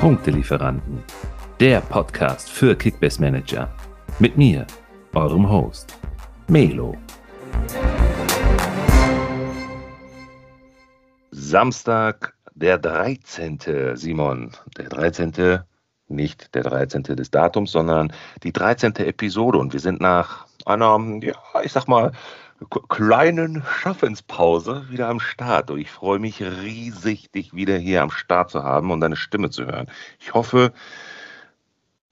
Punktelieferanten, der Podcast für Kickbase Manager. Mit mir, eurem Host, Melo. Samstag, der 13. Simon. Der 13. Nicht der 13. des Datums, sondern die 13. Episode. Und wir sind nach einer, ja, ich sag mal, kleinen Schaffenspause wieder am Start. Und ich freue mich riesig, dich wieder hier am Start zu haben und deine Stimme zu hören. Ich hoffe,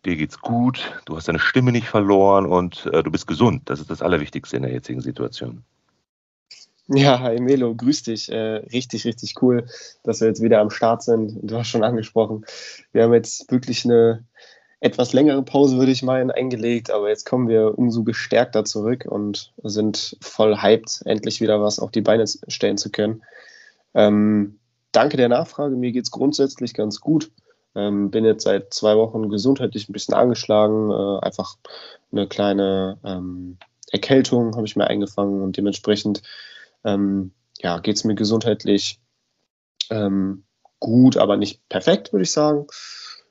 dir geht's gut, du hast deine Stimme nicht verloren und äh, du bist gesund. Das ist das Allerwichtigste in der jetzigen Situation. Ja, hi Melo, grüß dich. Äh, richtig, richtig cool, dass wir jetzt wieder am Start sind. Du hast schon angesprochen. Wir haben jetzt wirklich eine etwas längere Pause, würde ich meinen, eingelegt, aber jetzt kommen wir umso gestärkter zurück und sind voll hyped, endlich wieder was auf die Beine stellen zu können. Ähm, danke der Nachfrage, mir geht es grundsätzlich ganz gut. Ähm, bin jetzt seit zwei Wochen gesundheitlich ein bisschen angeschlagen, äh, einfach eine kleine ähm, Erkältung habe ich mir eingefangen und dementsprechend ähm, ja, geht es mir gesundheitlich ähm, gut, aber nicht perfekt, würde ich sagen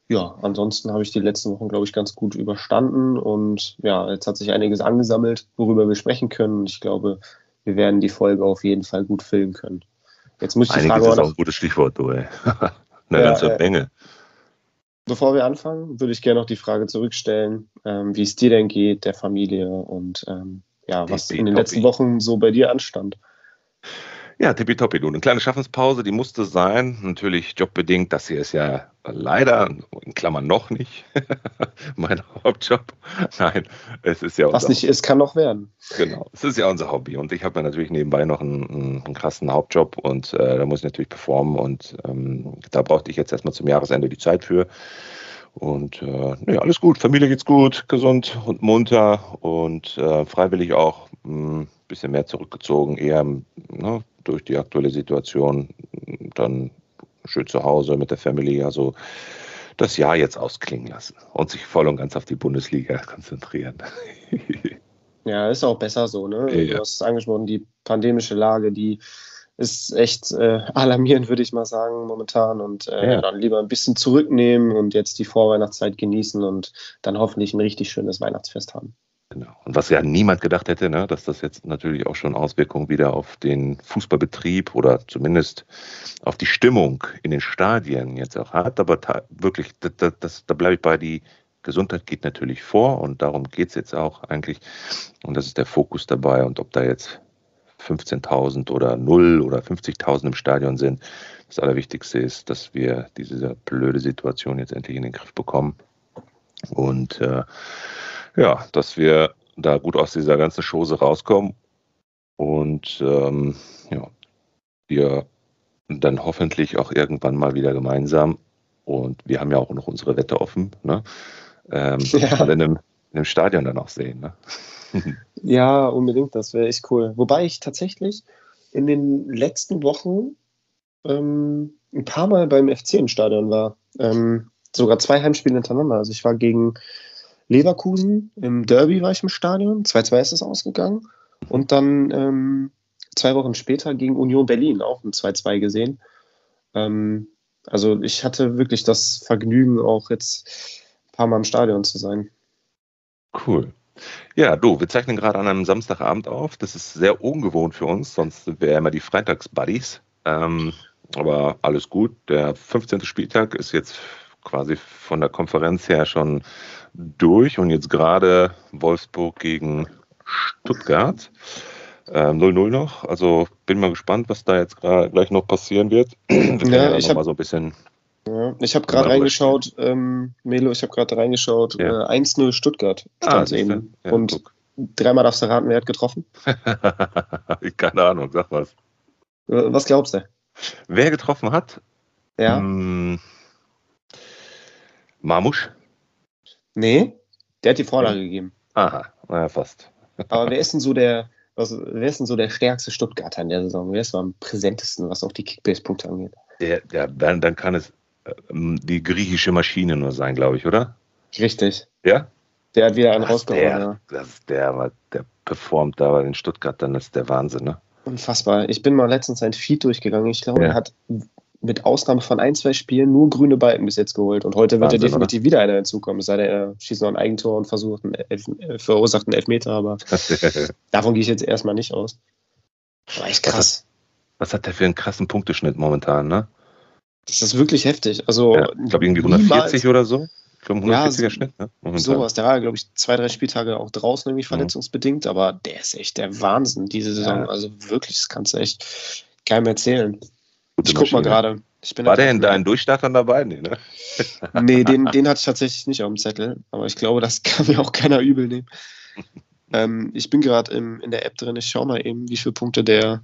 ja, ansonsten habe ich die letzten Wochen, glaube ich, ganz gut überstanden und ja, jetzt hat sich einiges angesammelt, worüber wir sprechen können. Ich glaube, wir werden die Folge auf jeden Fall gut filmen können. Jetzt muss ich die Einiges Frage ist auch ein gutes Stichwort, du, ey. Eine ja, ganze äh, Menge. Bevor wir anfangen, würde ich gerne noch die Frage zurückstellen, ähm, wie es dir denn geht, der Familie und ähm, ja, was in den letzten Wochen so bei dir anstand. Ja, tippitoppi, du. Eine kleine Schaffenspause, die musste sein. Natürlich jobbedingt. Das hier ist ja leider, in Klammern noch nicht, mein Hauptjob. Nein, es ist ja Was nicht ist, kann noch werden. Genau, es ist ja unser Hobby. Und ich habe natürlich nebenbei noch einen, einen krassen Hauptjob und äh, da muss ich natürlich performen. Und ähm, da brauchte ich jetzt erstmal zum Jahresende die Zeit für. Und äh, ja, alles gut. Familie geht's gut, gesund und munter und äh, freiwillig auch ein hm, bisschen mehr zurückgezogen, eher ne, durch die aktuelle Situation dann schön zu Hause mit der Familie, also das Jahr jetzt ausklingen lassen und sich voll und ganz auf die Bundesliga konzentrieren. ja, ist auch besser so, ne? Ja. Du hast es angesprochen, die pandemische Lage, die ist echt äh, alarmierend, würde ich mal sagen, momentan. Und äh, ja. dann lieber ein bisschen zurücknehmen und jetzt die Vorweihnachtszeit genießen und dann hoffentlich ein richtig schönes Weihnachtsfest haben. Genau. Und was ja niemand gedacht hätte, ne, dass das jetzt natürlich auch schon Auswirkungen wieder auf den Fußballbetrieb oder zumindest auf die Stimmung in den Stadien jetzt auch hat. Aber wirklich, das, das, da bleibe ich bei, die Gesundheit geht natürlich vor und darum geht es jetzt auch eigentlich. Und das ist der Fokus dabei. Und ob da jetzt 15.000 oder 0 oder 50.000 im Stadion sind, das Allerwichtigste ist, dass wir diese blöde Situation jetzt endlich in den Griff bekommen. Und äh, ja, dass wir da gut aus dieser ganzen Chose rauskommen und ähm, ja, wir dann hoffentlich auch irgendwann mal wieder gemeinsam und wir haben ja auch noch unsere Wette offen, ne? Ähm, ja. in, einem, in einem Stadion dann auch sehen. Ne? ja, unbedingt, das wäre echt cool. Wobei ich tatsächlich in den letzten Wochen ähm, ein paar Mal beim FC im Stadion war. Ähm, sogar zwei Heimspiele hintereinander. Also ich war gegen Leverkusen im Derby war ich im Stadion, 2-2 ist es ausgegangen. Und dann ähm, zwei Wochen später gegen Union Berlin auch ein 2-2 gesehen. Ähm, also ich hatte wirklich das Vergnügen, auch jetzt ein paar Mal im Stadion zu sein. Cool. Ja, du, wir zeichnen gerade an einem Samstagabend auf. Das ist sehr ungewohnt für uns, sonst sind wir immer die Freitags-Buddies. Ähm, aber alles gut. Der 15. Spieltag ist jetzt quasi von der Konferenz her schon durch und jetzt gerade Wolfsburg gegen Stuttgart. 0-0 ähm, noch. Also bin mal gespannt, was da jetzt gleich noch passieren wird. Wir ja, ja ich habe so ein bisschen. Ja, ich habe gerade reingeschaut, ähm, Melo, ich habe gerade reingeschaut, ja. äh, 1-0 Stuttgart stand ah, eben. Ja, und guck. dreimal darfst du raten, wer hat getroffen? Keine Ahnung, sag was. Äh, was glaubst du? Wer getroffen hat? Ja. Hm, Marmusch? Nee, der hat die Vorlage gegeben. Aha, naja, fast. Aber wer ist denn so der, was, wer ist denn so der stärkste Stuttgarter in der Saison? Wer ist so am präsentesten, was auch die Kickbase-Punkte angeht? Der, der, dann, dann kann es äh, die griechische Maschine nur sein, glaube ich, oder? Richtig. Ja? Der hat wieder einen rausgehauen. Der, ja. Das ist der, der performt da in Stuttgart, dann ist der Wahnsinn, ne? Unfassbar. Ich bin mal letztens ein Feed durchgegangen. Ich glaube, ja. er hat mit Ausnahme von ein, zwei Spielen nur grüne Balken bis jetzt geholt. Und heute wird Wahnsinn, ja definitiv oder? wieder einer hinzukommen. Es sei denn, er schießt noch ein Eigentor und versucht einen Elf äh, verursacht einen Elfmeter, aber davon gehe ich jetzt erstmal nicht aus. Aber echt krass. Was hat, was hat der für einen krassen Punkteschnitt momentan, ne? Das ist wirklich heftig. Also, ja, ich glaube, irgendwie 140 oder so. Ich glaube, 140er ja, Schnitt, ne? Momentan. Sowas. Der war, glaube ich, zwei, drei Spieltage auch draußen irgendwie mhm. verletzungsbedingt, mhm. aber der ist echt der Wahnsinn diese Saison. Ja. Also wirklich, das kannst du echt keinem erzählen. Ich guck mal gerade. War der in deinen Durchstartern dabei? Nee, ne? nee den, den hatte ich tatsächlich nicht auf dem Zettel, aber ich glaube, das kann mir auch keiner übel nehmen. ähm, ich bin gerade in der App drin, ich schaue mal eben, wie viele Punkte der,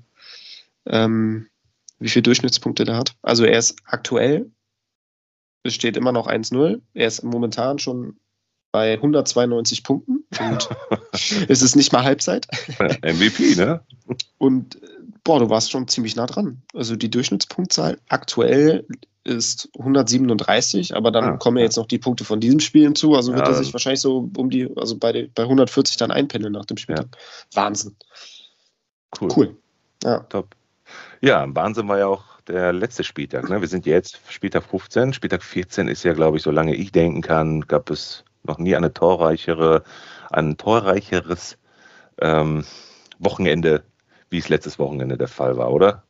ähm, wie viele Durchschnittspunkte der hat. Also er ist aktuell, es steht immer noch 1-0, er ist momentan schon bei 192 Punkten und es ist nicht mal Halbzeit. MVP, ne? Und boah, du warst schon ziemlich nah dran. Also die Durchschnittspunktzahl aktuell ist 137, aber dann ah, kommen ja jetzt noch die Punkte von diesem Spiel hinzu. Also wird ja, er sich wahrscheinlich so um die, also bei, bei 140 dann einpendeln nach dem Spiel. Ja. Wahnsinn. Cool. Cool. Ja. Top. Ja, Wahnsinn war ja auch der letzte Spieltag. Ne? Wir sind jetzt Spieltag 15. Spieltag 14 ist ja, glaube ich, solange ich denken kann, gab es noch nie eine torreichere, ein torreicheres ähm, Wochenende wie es letztes Wochenende der Fall war, oder?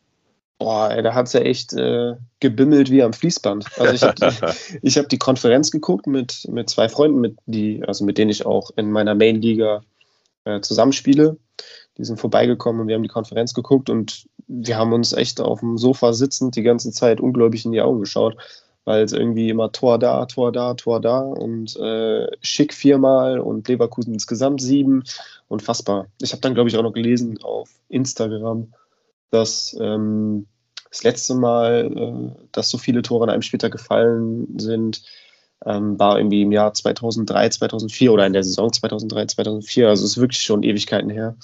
Boah, ey, da hat es ja echt äh, gebimmelt wie am Fließband. Also ich habe die, hab die Konferenz geguckt mit, mit zwei Freunden, mit, die, also mit denen ich auch in meiner Main-Liga äh, zusammenspiele. Die sind vorbeigekommen und wir haben die Konferenz geguckt und wir haben uns echt auf dem Sofa sitzend die ganze Zeit ungläubig in die Augen geschaut, weil es irgendwie immer Tor da, Tor da, Tor da und äh, Schick viermal und Leverkusen insgesamt sieben. Unfassbar. Ich habe dann, glaube ich, auch noch gelesen auf Instagram, dass ähm, das letzte Mal, äh, dass so viele Tore an einem Spieltag gefallen sind, ähm, war irgendwie im Jahr 2003, 2004 oder in der Saison 2003, 2004. Also es ist wirklich schon Ewigkeiten her.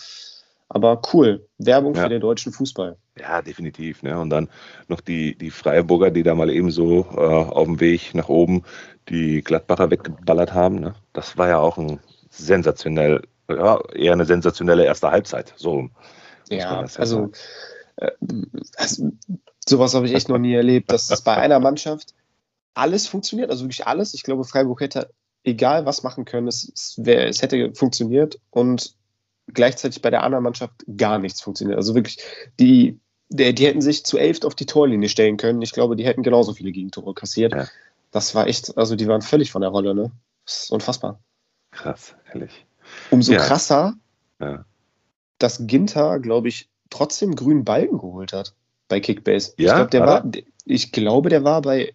Aber cool, Werbung ja. für den deutschen Fußball. Ja, definitiv. Ne? Und dann noch die, die Freiburger, die da mal eben so äh, auf dem Weg nach oben die Gladbacher weggeballert haben. Ne? Das war ja auch ein sensationell, ja, eher eine sensationelle erste Halbzeit. So. Ja, also, äh, also, sowas habe ich echt noch nie erlebt, dass es bei einer Mannschaft alles funktioniert, also wirklich alles. Ich glaube, Freiburg hätte egal was machen können, es, es, wär, es hätte funktioniert und gleichzeitig bei der anderen Mannschaft gar nichts funktioniert. Also wirklich, die, die, die hätten sich zu elf auf die Torlinie stellen können. Ich glaube, die hätten genauso viele Gegentore kassiert. Ja. Das war echt, also die waren völlig von der Rolle, ne? Das ist unfassbar. Krass, ehrlich. Umso ja. krasser, ja. dass Ginter, glaube ich, trotzdem grünen Balken geholt hat bei Kickbase. Ja, ich, glaub, der war, ich glaube, der war bei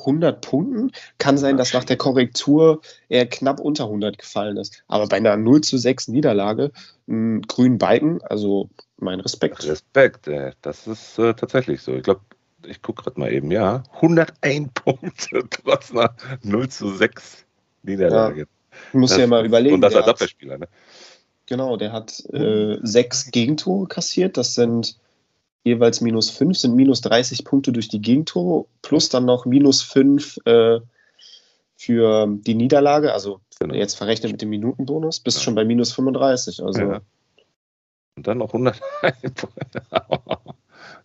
100 Punkten. Kann sein, dass nach der Korrektur er knapp unter 100 gefallen ist. Aber bei einer 0 zu 6 Niederlage, einen grünen Balken, also mein Respekt. Respekt, das ist äh, tatsächlich so. Ich glaube, ich gucke gerade mal eben, ja, 101 Punkte trotz einer 0 zu 6 Niederlage. Ja. Muss ja mal überlegen. Und das als Abwehrspieler, ne? Genau, der hat äh, sechs Gegentore kassiert. Das sind jeweils minus 5, sind minus 30 Punkte durch die Gegentore, plus dann noch minus 5 äh, für die Niederlage, also genau. jetzt verrechnet mit dem Minutenbonus, bist ja. schon bei minus 35. Also. Ja. Und dann noch 100.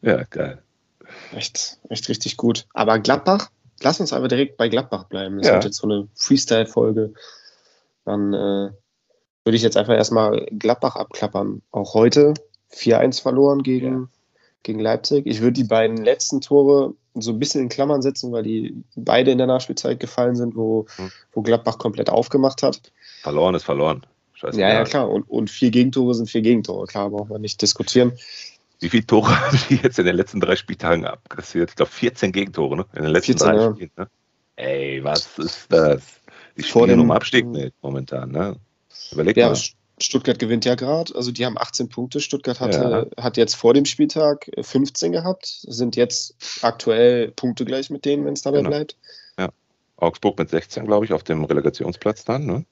ja, geil. Echt, echt richtig gut. Aber Gladbach, lass uns aber direkt bei Gladbach bleiben. Das ja. wird jetzt so eine Freestyle-Folge. Dann äh, würde ich jetzt einfach erstmal Gladbach abklappern. Auch heute 4-1 verloren gegen gegen Leipzig. Ich würde die beiden letzten Tore so ein bisschen in Klammern setzen, weil die beide in der Nachspielzeit gefallen sind, wo, hm. wo Gladbach komplett aufgemacht hat. Verloren ist verloren. Scheiße, ja, ja, klar. Und, und vier Gegentore sind vier Gegentore. Klar, braucht man nicht diskutieren. Wie viele Tore haben die jetzt in den letzten drei Spieltagen abkassiert? Ich glaube, 14 Gegentore ne? in den letzten 14, drei ja. Spielen. Ne? Ey, was ist das? Die Vor spielen dem, um Abstieg nicht momentan. Ne? Überleg ja, mal. Stuttgart gewinnt ja gerade, also die haben 18 Punkte. Stuttgart hatte, ja. hat jetzt vor dem Spieltag 15 gehabt, sind jetzt aktuell Punkte gleich mit denen, wenn es dabei genau. bleibt. Ja. Augsburg mit 16, glaube ich, auf dem Relegationsplatz dann, ne?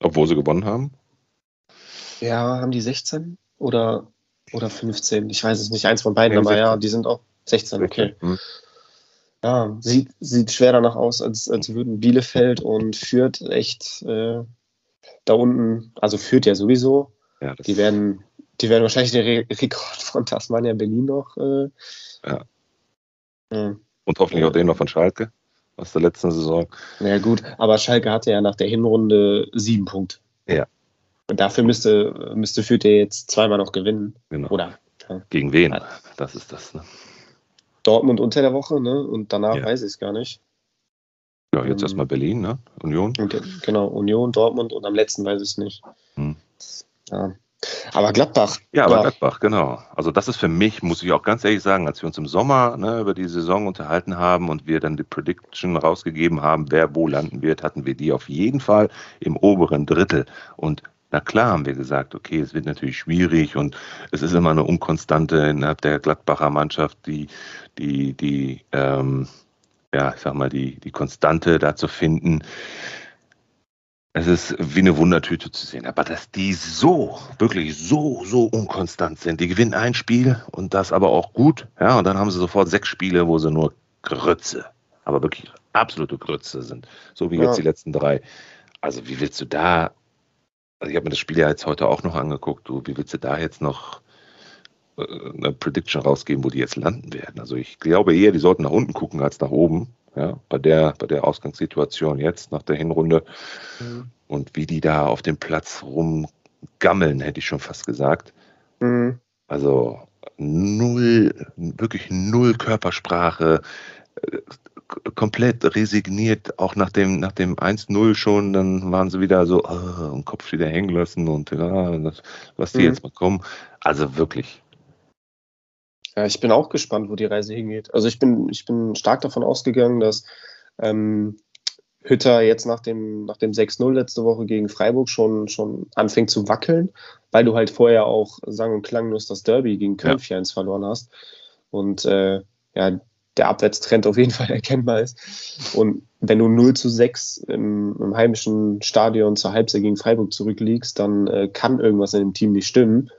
Obwohl sie gewonnen haben. Ja, haben die 16 oder, oder 15? Ich weiß es nicht, eins von beiden, ja, aber 16. ja, die sind auch 16, okay. Hm. Ja, sieht, sieht schwer danach aus, als, als würden Bielefeld und Fürth echt äh, da unten, also führt ja sowieso. Ja, die, werden, die werden wahrscheinlich den Re Rekord von Tasmania Berlin noch äh, ja. Mhm. Und hoffentlich auch den noch von Schalke aus der letzten Saison. Na ja, gut, aber Schalke hatte ja nach der Hinrunde sieben Punkte. Ja. Und dafür müsste, müsste Fürth jetzt zweimal noch gewinnen. Genau. Oder? Ja. Gegen wen? Das ist das. Ne? Dortmund unter der Woche, ne? Und danach ja. weiß ich es gar nicht. Ja, jetzt ähm, erstmal Berlin, ne? Union. Genau, Union, Dortmund und am letzten weiß ich es nicht. Hm. Ja. Aber Gladbach. Ja, aber ja. Gladbach, genau. Also das ist für mich, muss ich auch ganz ehrlich sagen, als wir uns im Sommer ne, über die Saison unterhalten haben und wir dann die Prediction rausgegeben haben, wer wo landen wird, hatten wir die auf jeden Fall im oberen Drittel. Und na klar haben wir gesagt, okay, es wird natürlich schwierig und es ist immer eine Unkonstante innerhalb der Gladbacher Mannschaft, die, die, die, ähm, ja, ich sag mal, die, die Konstante da zu finden. Es ist wie eine Wundertüte zu sehen. Aber dass die so, wirklich so, so unkonstant sind. Die gewinnen ein Spiel und das aber auch gut. Ja, und dann haben sie sofort sechs Spiele, wo sie nur Grütze, aber wirklich absolute Grütze sind. So wie ja. jetzt die letzten drei. Also wie willst du da, also ich habe mir das Spiel ja jetzt heute auch noch angeguckt, du, wie willst du da jetzt noch eine Prediction rausgeben, wo die jetzt landen werden? Also ich glaube eher, die sollten nach unten gucken als nach oben. Ja, bei der, bei der Ausgangssituation jetzt nach der Hinrunde mhm. und wie die da auf dem Platz rumgammeln, hätte ich schon fast gesagt. Mhm. Also null, wirklich null Körpersprache, äh, komplett resigniert, auch nach dem, nach dem 1-0 schon, dann waren sie wieder so, oh, und Kopf wieder hängen lassen und ja, was die mhm. jetzt mal kommen. Also wirklich, ja, ich bin auch gespannt, wo die Reise hingeht. Also ich bin, ich bin stark davon ausgegangen, dass ähm, Hütter jetzt nach dem, nach dem 6-0 letzte Woche gegen Freiburg schon, schon anfängt zu wackeln, weil du halt vorher auch sang- und klanglos das Derby gegen Köln ja. 4-1 verloren hast. Und äh, ja, der Abwärtstrend auf jeden Fall erkennbar ist. Und wenn du 0 zu 6 im, im heimischen Stadion zur Halbzeit gegen Freiburg zurückliegst, dann äh, kann irgendwas in dem Team nicht stimmen.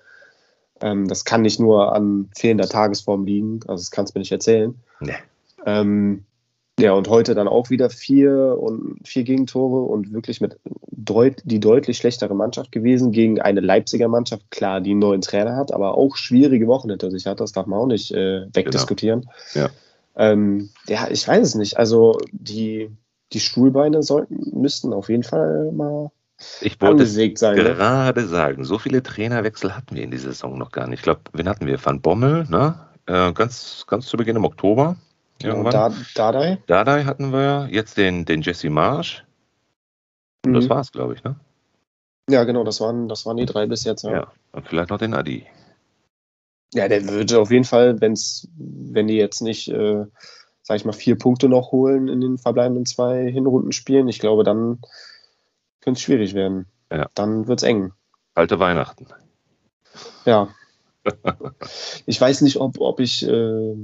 Ähm, das kann nicht nur an fehlender Tagesform liegen, also das kannst du mir nicht erzählen. Nee. Ähm, ja, und heute dann auch wieder vier und vier Gegentore und wirklich mit deut die deutlich schlechtere Mannschaft gewesen gegen eine Leipziger Mannschaft, klar, die einen neuen Trainer hat, aber auch schwierige Wochen hinter sich hat, das darf man auch nicht äh, wegdiskutieren. Genau. Ja. Ähm, ja, ich weiß es nicht. Also die, die Stuhlbeine sollten, müssten auf jeden Fall mal ich wollte es sein, ne? gerade ne? sagen, so viele Trainerwechsel hatten wir in dieser Saison noch gar nicht. Ich glaube, wen hatten wir? Van Bommel, ne? Äh, ganz, ganz zu Beginn im Oktober. Irgendwann. Ja, Dadai. Dadai hatten wir, jetzt den, den Jesse Marsch. Und mhm. das war's, glaube ich, ne? Ja, genau, das waren, das waren die drei bis jetzt. Ja, ja und vielleicht noch den Adi. Ja, der würde auf jeden Fall, wenn's, wenn die jetzt nicht, äh, sag ich mal, vier Punkte noch holen in den verbleibenden zwei Hinrundenspielen, ich glaube, dann könnte es schwierig werden. Ja. Dann wird es eng. Alte Weihnachten. Ja. ich weiß nicht, ob, ob ich äh,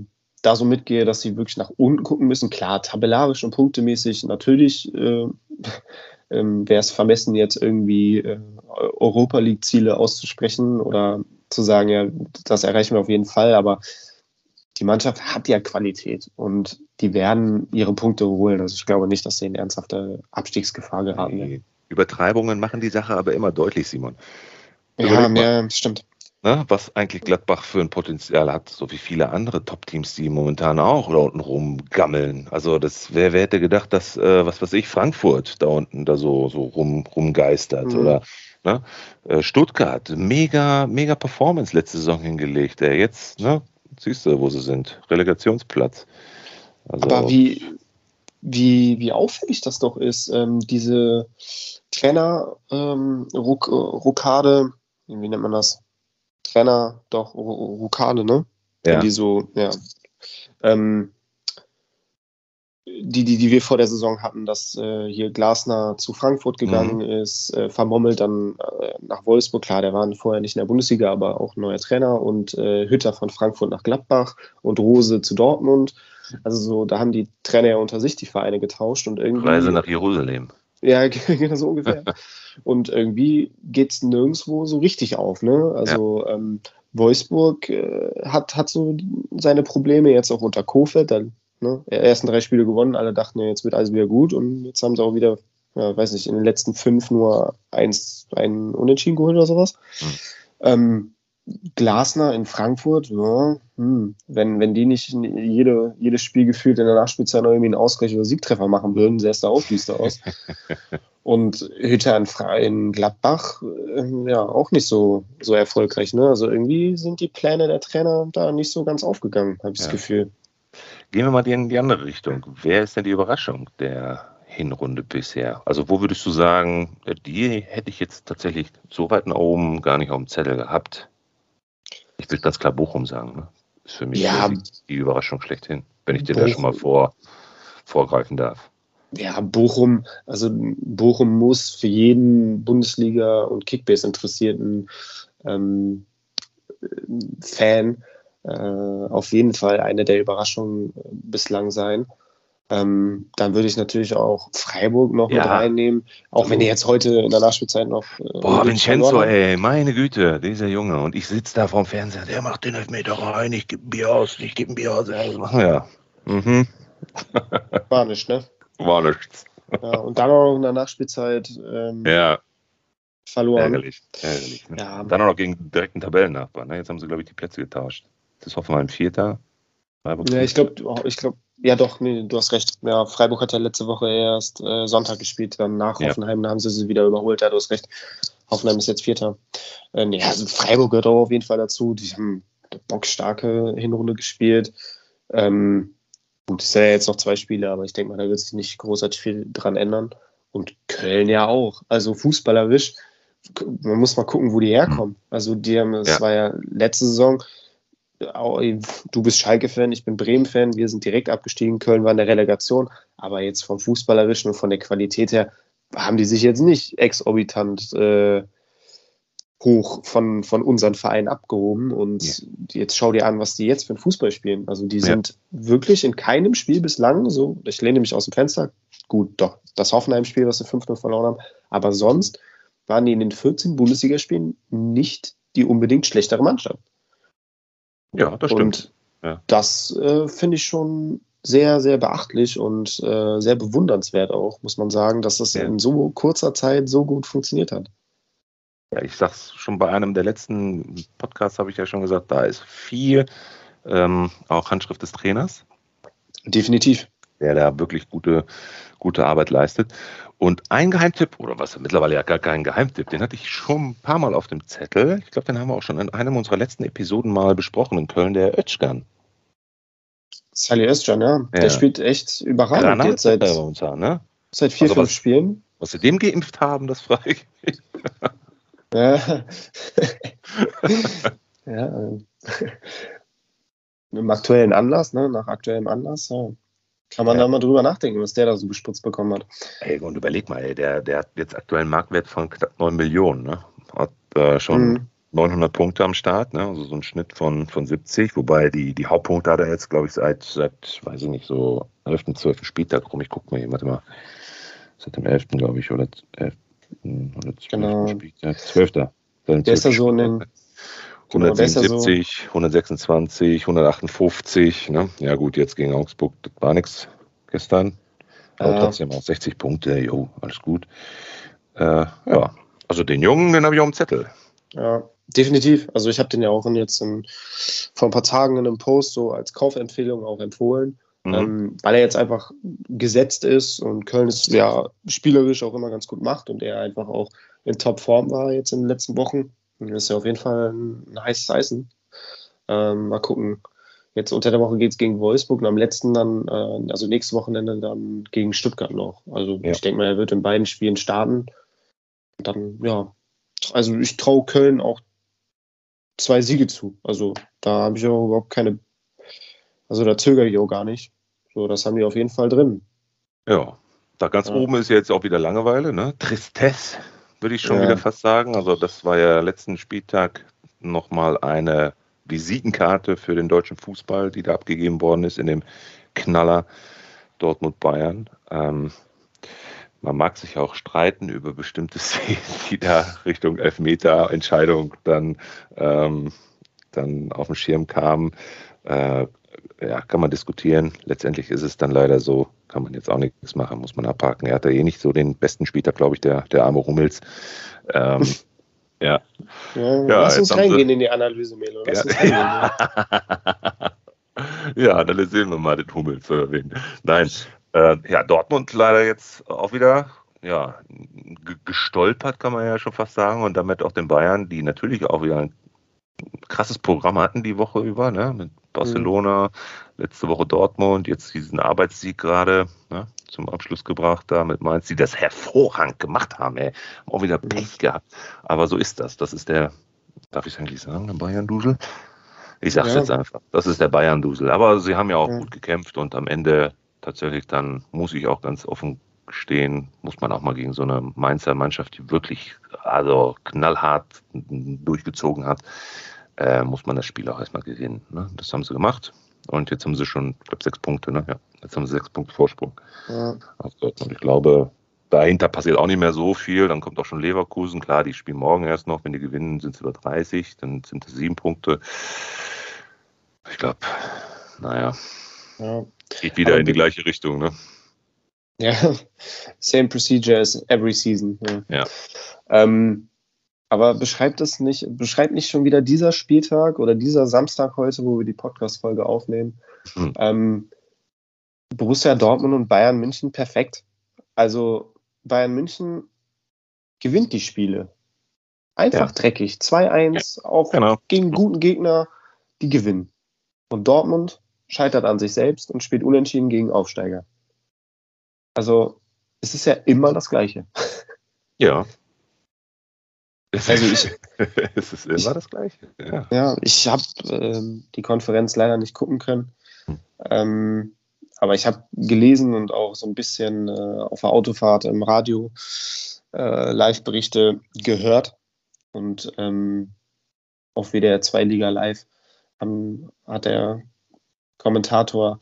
da so mitgehe, dass sie wirklich nach unten gucken müssen. Klar, tabellarisch und punktemäßig natürlich äh, ähm, wäre es vermessen, jetzt irgendwie äh, Europa League-Ziele auszusprechen oder zu sagen, ja, das erreichen wir auf jeden Fall, aber die Mannschaft hat ja Qualität und die werden ihre Punkte holen. Also ich glaube nicht, dass sie in ernsthafte Abstiegsgefahr geraten werden. Übertreibungen machen die Sache aber immer deutlich, Simon. Ja, ja stimmt. Ne, was eigentlich Gladbach für ein Potenzial hat, so wie viele andere Top-Teams, die momentan auch da unten rumgammeln. Also das, wer, wer hätte gedacht, dass, äh, was weiß ich, Frankfurt da unten da so, so rum, rumgeistert mhm. oder ne? Äh, Stuttgart, mega, mega Performance letzte Saison hingelegt. Ey. Jetzt, ne, siehst du, wo sie sind, Relegationsplatz. Also, aber wie, wie, wie auffällig das doch ist, ähm, diese Trainer, ähm, Ruck, Ruckade, wie nennt man das? Trainer, doch, Ruckade, ne? Ja. Die so, ja. Ähm, die, die, die wir vor der Saison hatten, dass äh, hier Glasner zu Frankfurt gegangen mhm. ist, äh, vermommelt dann äh, nach Wolfsburg, klar, der war vorher nicht in der Bundesliga, aber auch neuer Trainer und äh, Hütter von Frankfurt nach Gladbach und Rose zu Dortmund. Also so, da haben die Trainer ja unter sich die Vereine getauscht und irgendwie. Reise nach Jerusalem. Ja, genau so ungefähr. und irgendwie geht es nirgendwo so richtig auf. Ne? Also ja. ähm, Wolfsburg äh, hat, hat so seine Probleme jetzt auch unter Kofeld. Da, ne? Ersten drei Spiele gewonnen, alle dachten ja, jetzt wird alles wieder gut und jetzt haben sie auch wieder, ja, weiß nicht, in den letzten fünf nur eins, ein Unentschieden geholt oder sowas. Mhm. Ähm, Glasner in Frankfurt, ja, hm, wenn, wenn die nicht jede, jedes Spiel gefühlt in der Nachspielzeit noch irgendwie einen Ausgleich oder Siegtreffer machen würden, sähe es da auch düster aus. Und Hütter in, in Gladbach, äh, ja, auch nicht so, so erfolgreich. Ne? Also irgendwie sind die Pläne der Trainer da nicht so ganz aufgegangen, habe ich ja. das Gefühl. Gehen wir mal in die andere Richtung. Wer ist denn die Überraschung der Hinrunde bisher? Also wo würdest du sagen, die hätte ich jetzt tatsächlich so weit nach oben gar nicht auf dem Zettel gehabt? Ich will ganz klar Bochum sagen. Ne? Ist für mich ja, die, die, Überraschung schlechthin, wenn ich dir Bochum. da schon mal vor, vorgreifen darf. Ja, Bochum, also Bochum muss für jeden Bundesliga- und Kickbase-interessierten ähm, Fan äh, auf jeden Fall eine der Überraschungen bislang sein. Ähm, dann würde ich natürlich auch Freiburg noch ja. mit reinnehmen, auch wenn die jetzt heute in der Nachspielzeit noch. Äh, Boah, Vincenzo, ey, meine Güte, dieser Junge. Und ich sitze da vorm Fernseher, der macht den Elfmeter rein, ich gebe ein Bier aus, ich gebe ein Bier aus. Ja. Mhm. War nichts, ne? War nichts. Ja, und dann auch in der Nachspielzeit ähm, ja. verloren. Ärgerlich, ärgerlich. Ne? Ja. Dann auch noch gegen direkten Tabellennachbarn. Ne? Jetzt haben sie, glaube ich, die Plätze getauscht. Das ist Hoffenheim Vierter. Freiburg ja, ich glaube, ich glaube, ja doch, nee, du hast recht. Ja, Freiburg hat ja letzte Woche erst äh, Sonntag gespielt, dann nach ja. Hoffenheim, da haben sie sie wieder überholt, ja, du hast recht. Hoffenheim ist jetzt Vierter. Äh, nee, also Freiburg gehört auch auf jeden Fall dazu. Die haben eine bockstarke Hinrunde gespielt. Ähm, gut, es sind ja jetzt noch zwei Spiele, aber ich denke mal, da wird sich nicht großartig viel dran ändern. Und Köln ja auch. Also fußballerisch, man muss mal gucken, wo die herkommen. Also die haben, es ja. war ja letzte Saison, du bist Schalke-Fan, ich bin Bremen-Fan, wir sind direkt abgestiegen, Köln war in der Relegation, aber jetzt vom Fußballerischen und von der Qualität her haben die sich jetzt nicht exorbitant äh, hoch von, von unseren Vereinen abgehoben und ja. jetzt schau dir an, was die jetzt für einen Fußball spielen. Also die sind ja. wirklich in keinem Spiel bislang so, ich lehne mich aus dem Fenster, gut, doch, das Hoffenheim-Spiel, was sie 5-0 verloren haben, aber sonst waren die in den 14 Bundesligaspielen nicht die unbedingt schlechtere Mannschaft. Ja, das stimmt. Und ja. das äh, finde ich schon sehr, sehr beachtlich und äh, sehr bewundernswert auch, muss man sagen, dass das ja. in so kurzer Zeit so gut funktioniert hat. Ja, ich sag's schon bei einem der letzten Podcasts, habe ich ja schon gesagt, da ist viel ähm, auch Handschrift des Trainers. Definitiv. Der da wirklich gute, gute Arbeit leistet. Und ein Geheimtipp, oder was mittlerweile ja gar kein Geheimtipp, den hatte ich schon ein paar Mal auf dem Zettel. Ich glaube, den haben wir auch schon in einem unserer letzten Episoden mal besprochen in Köln, der Özcan. Sally Özcan, ja. ja. Der spielt echt überragend jetzt seit, uns an, ne? seit vier, also fünf was, Spielen. Was sie dem geimpft haben, das frage ich mich. ja. ja. Im aktuellen Anlass, ne? Nach aktuellem Anlass, ja. Kann man ja. da mal drüber nachdenken, was der da so gespritzt bekommen hat. Ey, und überleg mal, ey, der, der hat jetzt aktuell einen Marktwert von knapp 9 Millionen. Ne? Hat äh, schon mhm. 900 Punkte am Start, ne? also so ein Schnitt von, von 70. Wobei die, die Hauptpunkte hat er jetzt, glaube ich, seit, seit, weiß ich nicht, so 11., 12. Spieltag rum. Ich gucke mal hier, warte mal. Seit dem 11., glaube ich, oder 11. oder 12. Genau. Spieltag. 12. Der ist da so in den 177, genau, 126, 158. Ne? Ja gut, jetzt gegen Augsburg, das war nichts gestern. Aber äh. trotzdem auch 60 Punkte, jo, alles gut. Äh, ja, also den Jungen, den habe ich auf dem Zettel. Ja, definitiv. Also ich habe den ja auch jetzt in, vor ein paar Tagen in einem Post so als Kaufempfehlung auch empfohlen. Mhm. Ähm, weil er jetzt einfach gesetzt ist und Köln es ja spielerisch auch immer ganz gut macht und er einfach auch in Topform war jetzt in den letzten Wochen. Das ist ja auf jeden Fall ein, heißes Eisen. Ähm, mal gucken. Jetzt unter der Woche geht es gegen Wolfsburg und am letzten dann, äh, also nächstes Wochenende dann gegen Stuttgart noch. Also ja. ich denke mal, er wird in beiden Spielen starten. Und dann, ja, also ich traue Köln auch zwei Siege zu. Also da habe ich auch überhaupt keine, also da zögere ich auch gar nicht. So, das haben die auf jeden Fall drin. Ja, da ganz ja. oben ist jetzt auch wieder Langeweile, ne? Tristesse würde ich schon ja. wieder fast sagen. Also das war ja letzten Spieltag nochmal eine Visitenkarte für den deutschen Fußball, die da abgegeben worden ist in dem Knaller Dortmund-Bayern. Ähm, man mag sich auch streiten über bestimmte Szenen, die da Richtung Elfmeter-Entscheidung dann, ähm, dann auf den Schirm kamen. Äh, ja, kann man diskutieren. Letztendlich ist es dann leider so, kann man jetzt auch nichts machen, muss man abhaken. Er hat da eh nicht so den besten Spieltag, glaube ich, der, der arme Hummels. Ähm, Ja. Ja, Ja, lass uns reingehen in die Analyse, Melo. Lass Ja. uns reingehen. ja, analysieren wir mal den Hummel für wen. Nein, äh, ja, Dortmund leider jetzt auch wieder ja, ge- gestolpert, kann man ja schon fast sagen. Und damit auch den Bayern, die natürlich auch wieder ein krasses Programm hatten die Woche über, ne? mit Barcelona, letzte Woche Dortmund, jetzt diesen Arbeitssieg gerade ne? zum Abschluss gebracht da mit Mainz, die das hervorragend gemacht haben. Ey. Haben Auch wieder Pech gehabt. Aber so ist das. Das ist der, darf ich es eigentlich sagen, der Bayern-Dusel? Ich sag's Ja. jetzt einfach. Das ist der Bayern-Dusel. Aber sie haben ja auch Ja. gut gekämpft und am Ende tatsächlich dann, muss ich auch ganz offen stehen, muss man auch mal gegen so eine Mainzer Mannschaft, die wirklich also knallhart durchgezogen hat, äh, muss man das Spiel auch erstmal gewinnen. Ne? Das haben sie gemacht. Und jetzt haben sie schon, ich glaube, sechs Punkte, ne? Ja, jetzt haben sie sechs Punkte Vorsprung. Ja. Dortmund. Ich glaube, dahinter passiert auch nicht mehr so viel. Dann kommt auch schon Leverkusen. Klar, die spielen morgen erst noch. Wenn die gewinnen, sind es über 30. Dann sind es sieben Punkte. Ich glaube, naja, Ja. geht wieder Aber in die die- gleiche Richtung. Ne? Ja, same procedure as every season. Ja. Ja. Ähm, aber beschreibt das nicht, beschreibt nicht schon wieder dieser Spieltag oder dieser Samstag heute, wo wir die Podcast-Folge aufnehmen, Hm. ähm, Borussia Dortmund und Bayern München perfekt. Also Bayern München gewinnt die Spiele. Einfach Ja. dreckig. 2-1, auch Genau. gegen guten Gegner, die gewinnen. Und Dortmund scheitert an sich selbst und spielt unentschieden gegen Aufsteiger. Also, es ist ja immer das Gleiche. Ja. Also ich- es ist immer das Gleiche. Ja. Ja, ich habe ähm, die Konferenz leider nicht gucken können. Hm. Ähm, aber ich habe gelesen und auch so ein bisschen äh, auf der Autofahrt im Radio äh, Live-Berichte gehört. Und ähm, auf WDR 2 Liga Live haben, hat der Kommentator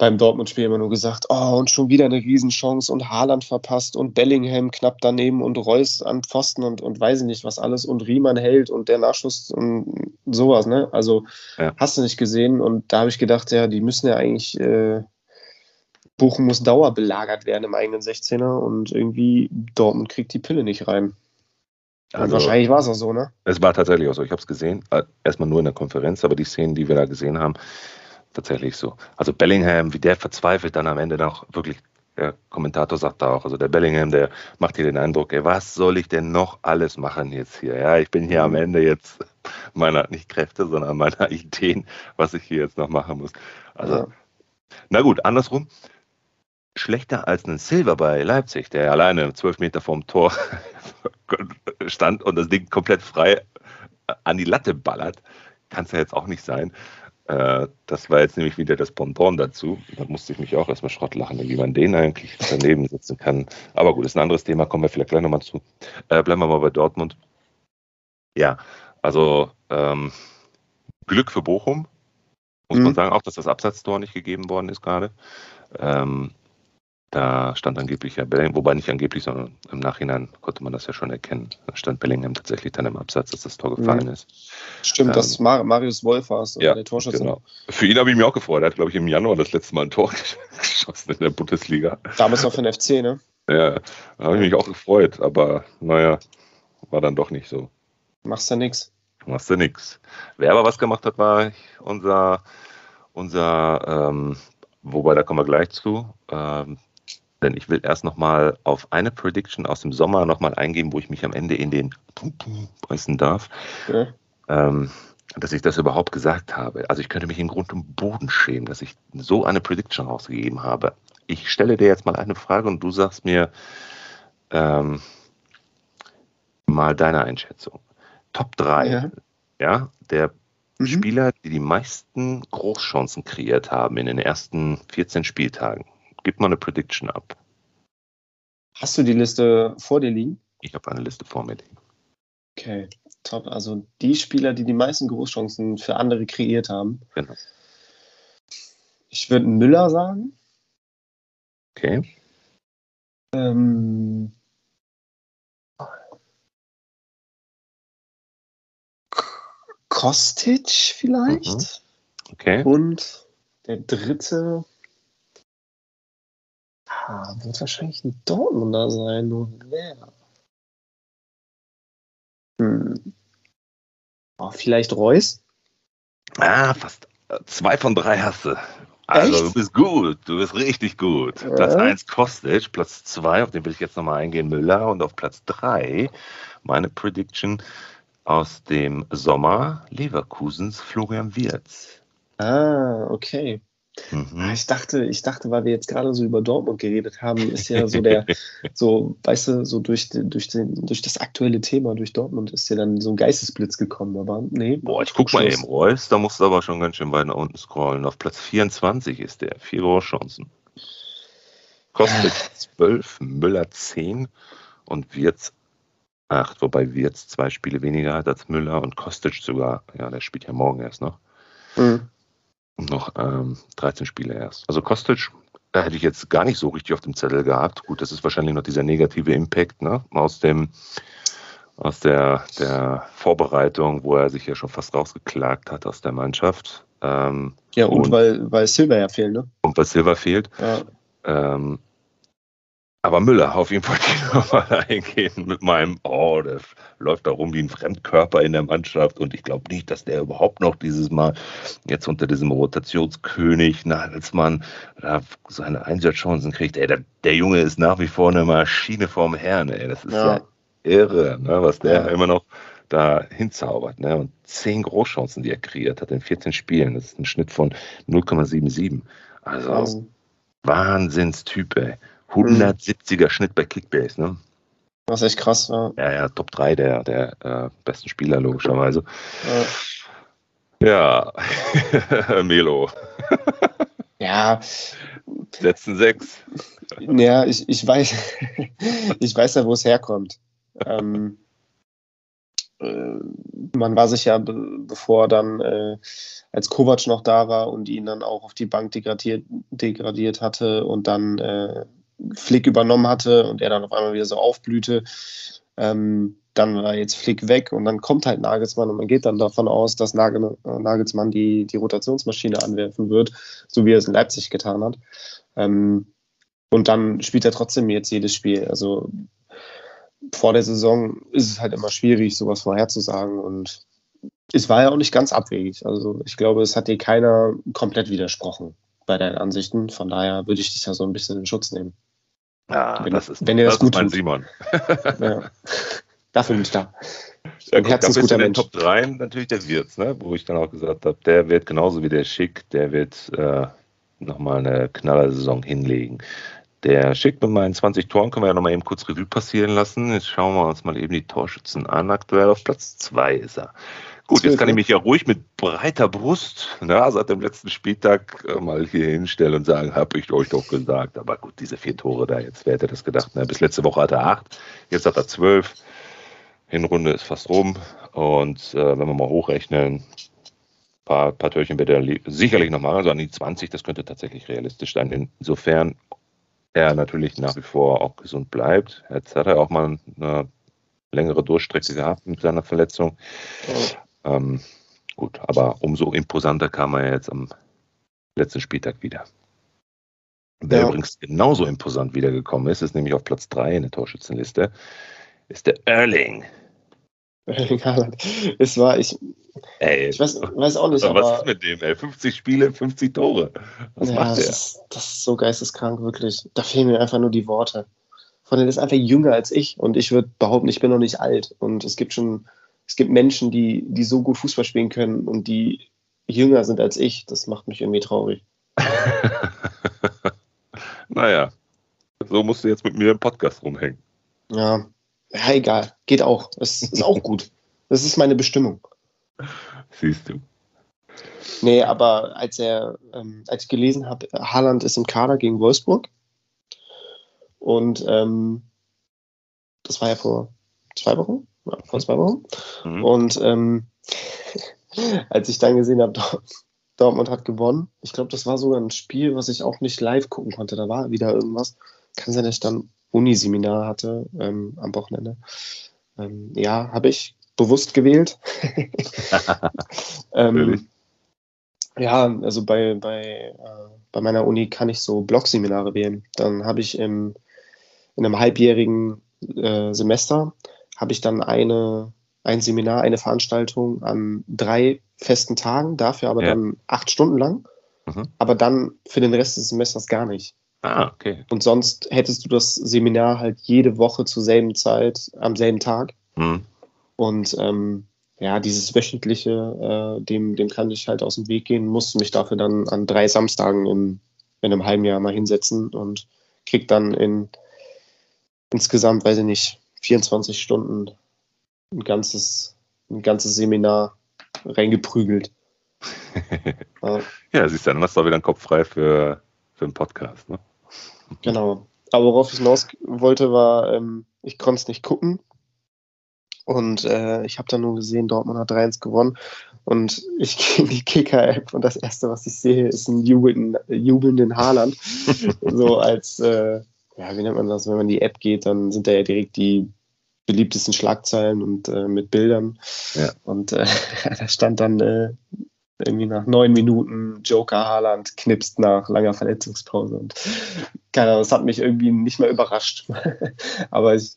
beim Dortmund-Spiel immer nur gesagt, oh, und schon wieder eine Riesenchance und Haaland verpasst und Bellingham knapp daneben und Reus an Pfosten und, und weiß ich nicht was alles und Riemann hält und der Nachschuss und sowas, ne? Also Ja. hast du nicht gesehen und da habe ich gedacht, ja, die müssen ja eigentlich, äh, Bochum muss dauerbelagert werden im eigenen 16er und irgendwie Dortmund kriegt die Pille nicht rein. Also, wahrscheinlich war es auch so, ne? Es war tatsächlich auch so. Ich habe es gesehen. Äh, Erstmal nur in der Konferenz, aber die Szenen, die wir da gesehen haben, tatsächlich so. Also Bellingham, wie der verzweifelt dann am Ende noch wirklich. Der Kommentator sagt da auch, also der Bellingham, der macht hier den Eindruck, ey, was soll ich denn noch alles machen jetzt hier? Ja, ich bin hier am Ende jetzt meiner, nicht Kräfte, sondern meiner Ideen, was ich hier jetzt noch machen muss. Also, Ja. na gut, andersrum. Schlechter als ein Silver bei Leipzig, der alleine zwölf Meter vom Tor stand und das Ding komplett frei an die Latte ballert, kann es ja jetzt auch nicht sein. Äh, Das war jetzt nämlich wieder das Bonbon dazu. Da musste ich mich auch erstmal Schrott lachen, wie man den eigentlich daneben sitzen kann. Aber gut, ist ein anderes Thema, kommen wir vielleicht gleich nochmal zu. Äh, bleiben wir mal bei Dortmund. Ja, also ähm, Glück für Bochum, muss Mhm. man sagen, auch dass das Absatztor nicht gegeben worden ist gerade. Ähm, da stand angeblich ja Bellingham, wobei nicht angeblich, sondern im Nachhinein konnte man das ja schon erkennen. Da stand Bellingham tatsächlich dann im Absatz, dass das Tor gefallen Mhm. ist. Stimmt, Ähm, dass Mar Marius Wolf war es, ja, der Torschütze. Genau. Für ihn habe ich mich auch gefreut. Er hat, glaube ich, im Januar das letzte Mal ein Tor geschossen in der Bundesliga. Damals noch für den FC, ne? Ja, da habe ich mich auch gefreut, aber naja, war dann doch nicht so. Machst ja nix. Machst du nix. Wer aber was gemacht hat, war unser, unser ähm, wobei da kommen wir gleich zu. Ähm, denn ich will erst nochmal auf eine Prediction aus dem Sommer nochmal eingehen, wo ich mich am Ende in den beißen darf. Ja. ähm, dass ich das überhaupt gesagt habe. Also ich könnte mich in Grund und Boden schämen, dass ich so eine Prediction rausgegeben habe. Ich stelle dir jetzt mal eine Frage und du sagst mir ähm, mal deine Einschätzung. Top 3, ja, Ja. der Mhm. Spieler, die die meisten Großchancen kreiert haben in den ersten 14 Spieltagen. Gib mal eine Prediction ab. Hast du die Liste vor dir liegen? Ich habe eine Liste vor mir liegen. Okay, top. Also die Spieler, die die meisten Großchancen für andere kreiert haben. Genau. Ich würde Müller sagen. Okay. Ähm, Kostic vielleicht. Okay. Und der dritte wird wahrscheinlich ein Dortmunder sein. Nur wer? Hm. Oh, vielleicht Reus? Ah, fast zwei von drei hast du. Also Echt? du bist gut, du bist richtig gut. Ja. Platz 1 Kostic, Platz 2, auf den will ich jetzt nochmal eingehen, Müller und auf Platz 3 meine Prediction aus dem Sommer Leverkusens Florian Wirz. Ah, okay. Mhm. Ah, ich dachte, ich dachte, weil wir jetzt gerade so über Dortmund geredet haben, ist ja so der, so, weißt du, so durch, durch, den, durch das aktuelle Thema, durch Dortmund ist ja dann so ein Geistesblitz gekommen, aber nee. Boah, ich guck mal eben, Reus, da musst du aber schon ganz schön weit nach unten scrollen. Auf Platz 24 ist der, vier Großchancen. Kostet 12, Müller 10 und Wirtz 8, wobei Wirtz zwei Spiele weniger hat als Müller und Kostic sogar, ja, der spielt ja morgen erst noch. Mhm noch ähm, 13 Spiele erst. Also Kostic, da hätte ich jetzt gar nicht so richtig auf dem Zettel gehabt. Gut, das ist wahrscheinlich noch dieser negative Impact ne? aus dem aus der, der Vorbereitung, wo er sich ja schon fast rausgeklagt hat aus der Mannschaft. Ähm, ja, und, und, weil, weil Silver ja fehlt, ne? Und weil Silver fehlt. Ja. Ähm, aber Müller, auf jeden Fall nochmal eingehen mit meinem, oh, der läuft da rum wie ein Fremdkörper in der Mannschaft und ich glaube nicht, dass der überhaupt noch dieses Mal jetzt unter diesem Rotationskönig Nagelsmann seine Einsatzchancen kriegt. Ey, der, der, Junge ist nach wie vor eine Maschine vorm Herrn, ey. Das ist ja, ja irre, ne, was der ja. immer noch da hinzaubert. Ne? Und zehn Großchancen, die er kreiert hat in 14 Spielen. Das ist ein Schnitt von 0,77. Also, also. Wahnsinnstyp, ey. 170er Schnitt bei Kickbase, ne? Das ist echt krass, ja. Ja, ja, Top 3 der, der äh, besten Spieler, logischerweise. Ja, ja. Melo. ja. Setzen sechs. Ja, ich, ich weiß, ich weiß ja, wo es herkommt. Ähm, äh, man war sich ja, bevor dann, äh, als Kovac noch da war und ihn dann auch auf die Bank degradiert, degradiert hatte und dann äh, Flick übernommen hatte und er dann auf einmal wieder so aufblühte. Ähm, dann war jetzt Flick weg und dann kommt halt Nagelsmann und man geht dann davon aus, dass Nagel, Nagelsmann die, die Rotationsmaschine anwerfen wird, so wie er es in Leipzig getan hat. Ähm, und dann spielt er trotzdem jetzt jedes Spiel. Also vor der Saison ist es halt immer schwierig, sowas vorherzusagen und es war ja auch nicht ganz abwegig. Also ich glaube, es hat dir keiner komplett widersprochen bei deinen Ansichten. Von daher würde ich dich ja so ein bisschen in Schutz nehmen. Ja, wenn, das ist, wenn ihr das, das gut ist mein tut. Simon. ja. Dafür bin ich da. Ja, gut, Herzensguter in den Top 3 natürlich der Wirtz, ne? wo ich dann auch gesagt habe, der wird genauso wie der Schick, der wird äh, nochmal eine Knallersaison hinlegen. Der Schick mit meinen 20 Toren können wir ja nochmal eben kurz Revue passieren lassen. Jetzt schauen wir uns mal eben die Torschützen an. Aktuell auf Platz 2 ist er. Gut, jetzt kann ich mich ja ruhig mit breiter Brust na, seit dem letzten Spieltag äh, mal hier hinstellen und sagen, habe ich euch doch gesagt. Aber gut, diese vier Tore da, jetzt wer hätte das gedacht? Na, bis letzte Woche hat er acht, jetzt hat er zwölf. Hinrunde ist fast rum. Und äh, wenn wir mal hochrechnen, ein paar, paar Türchen wird er sicherlich nochmal, also an die 20, das könnte tatsächlich realistisch sein. Insofern er natürlich nach wie vor auch gesund bleibt. Jetzt hat er auch mal eine längere Durchstrecke gehabt mit seiner Verletzung. Ähm, gut, aber umso imposanter kam er jetzt am letzten Spieltag wieder. Wer ja. übrigens genauso imposant wiedergekommen ist, ist nämlich auf Platz 3 in der Torschützenliste, ist der Erling. Erling Haaland. Es war, ich, ey, ich weiß, weiß auch nicht. Was aber, ist mit dem, ey? 50 Spiele, 50 Tore. Was ja, macht der? Das ist, das ist so geisteskrank, wirklich. Da fehlen mir einfach nur die Worte. Von der ist einfach jünger als ich und ich würde behaupten, ich bin noch nicht alt. Und es gibt schon es gibt Menschen, die, die so gut Fußball spielen können und die jünger sind als ich. Das macht mich irgendwie traurig. naja, so musst du jetzt mit mir im Podcast rumhängen. Ja, ja egal. Geht auch. Es ist auch gut. Das ist meine Bestimmung. Siehst du. Nee, aber als er, ähm, als ich gelesen habe, Haaland ist im Kader gegen Wolfsburg. Und ähm, das war ja vor zwei Wochen vor zwei Wochen. Mhm. Und ähm, als ich dann gesehen habe, Dortmund hat gewonnen, ich glaube, das war sogar ein Spiel, was ich auch nicht live gucken konnte. Da war wieder irgendwas. Kann sein, dass ich dann Uniseminar hatte ähm, am Wochenende. Ähm, ja, habe ich bewusst gewählt. ähm, ja, also bei, bei, äh, bei meiner Uni kann ich so Blogseminare wählen. Dann habe ich im, in einem halbjährigen äh, Semester habe ich dann eine, ein Seminar, eine Veranstaltung an drei festen Tagen, dafür aber ja. dann acht Stunden lang, mhm. aber dann für den Rest des Semesters gar nicht. Ah, okay. Und sonst hättest du das Seminar halt jede Woche zur selben Zeit, am selben Tag. Mhm. Und ähm, ja, dieses wöchentliche, äh, dem, dem kann ich halt aus dem Weg gehen, musste mich dafür dann an drei Samstagen in, in einem halben Jahr mal hinsetzen und krieg dann in insgesamt, weiß ich nicht, 24 Stunden ein ganzes, ein ganzes Seminar reingeprügelt. ja. ja, siehst du, dann hast du auch wieder einen Kopf frei für, für einen Podcast, ne? Genau. Aber worauf ich hinaus wollte, war, ähm, ich konnte es nicht gucken. Und äh, ich habe dann nur gesehen, Dortmund hat 3-1 gewonnen. Und ich gehe in die Kicker-App und das Erste, was ich sehe, ist ein jubelnden, jubelnden Haaland. so als, äh, ja, wie nennt man das, wenn man in die App geht, dann sind da ja direkt die beliebtesten Schlagzeilen und äh, mit Bildern. Ja. Und äh, da stand dann äh, irgendwie nach neun Minuten Joker Haaland knipst nach langer Verletzungspause. Und keine Ahnung, das hat mich irgendwie nicht mehr überrascht. Aber ich,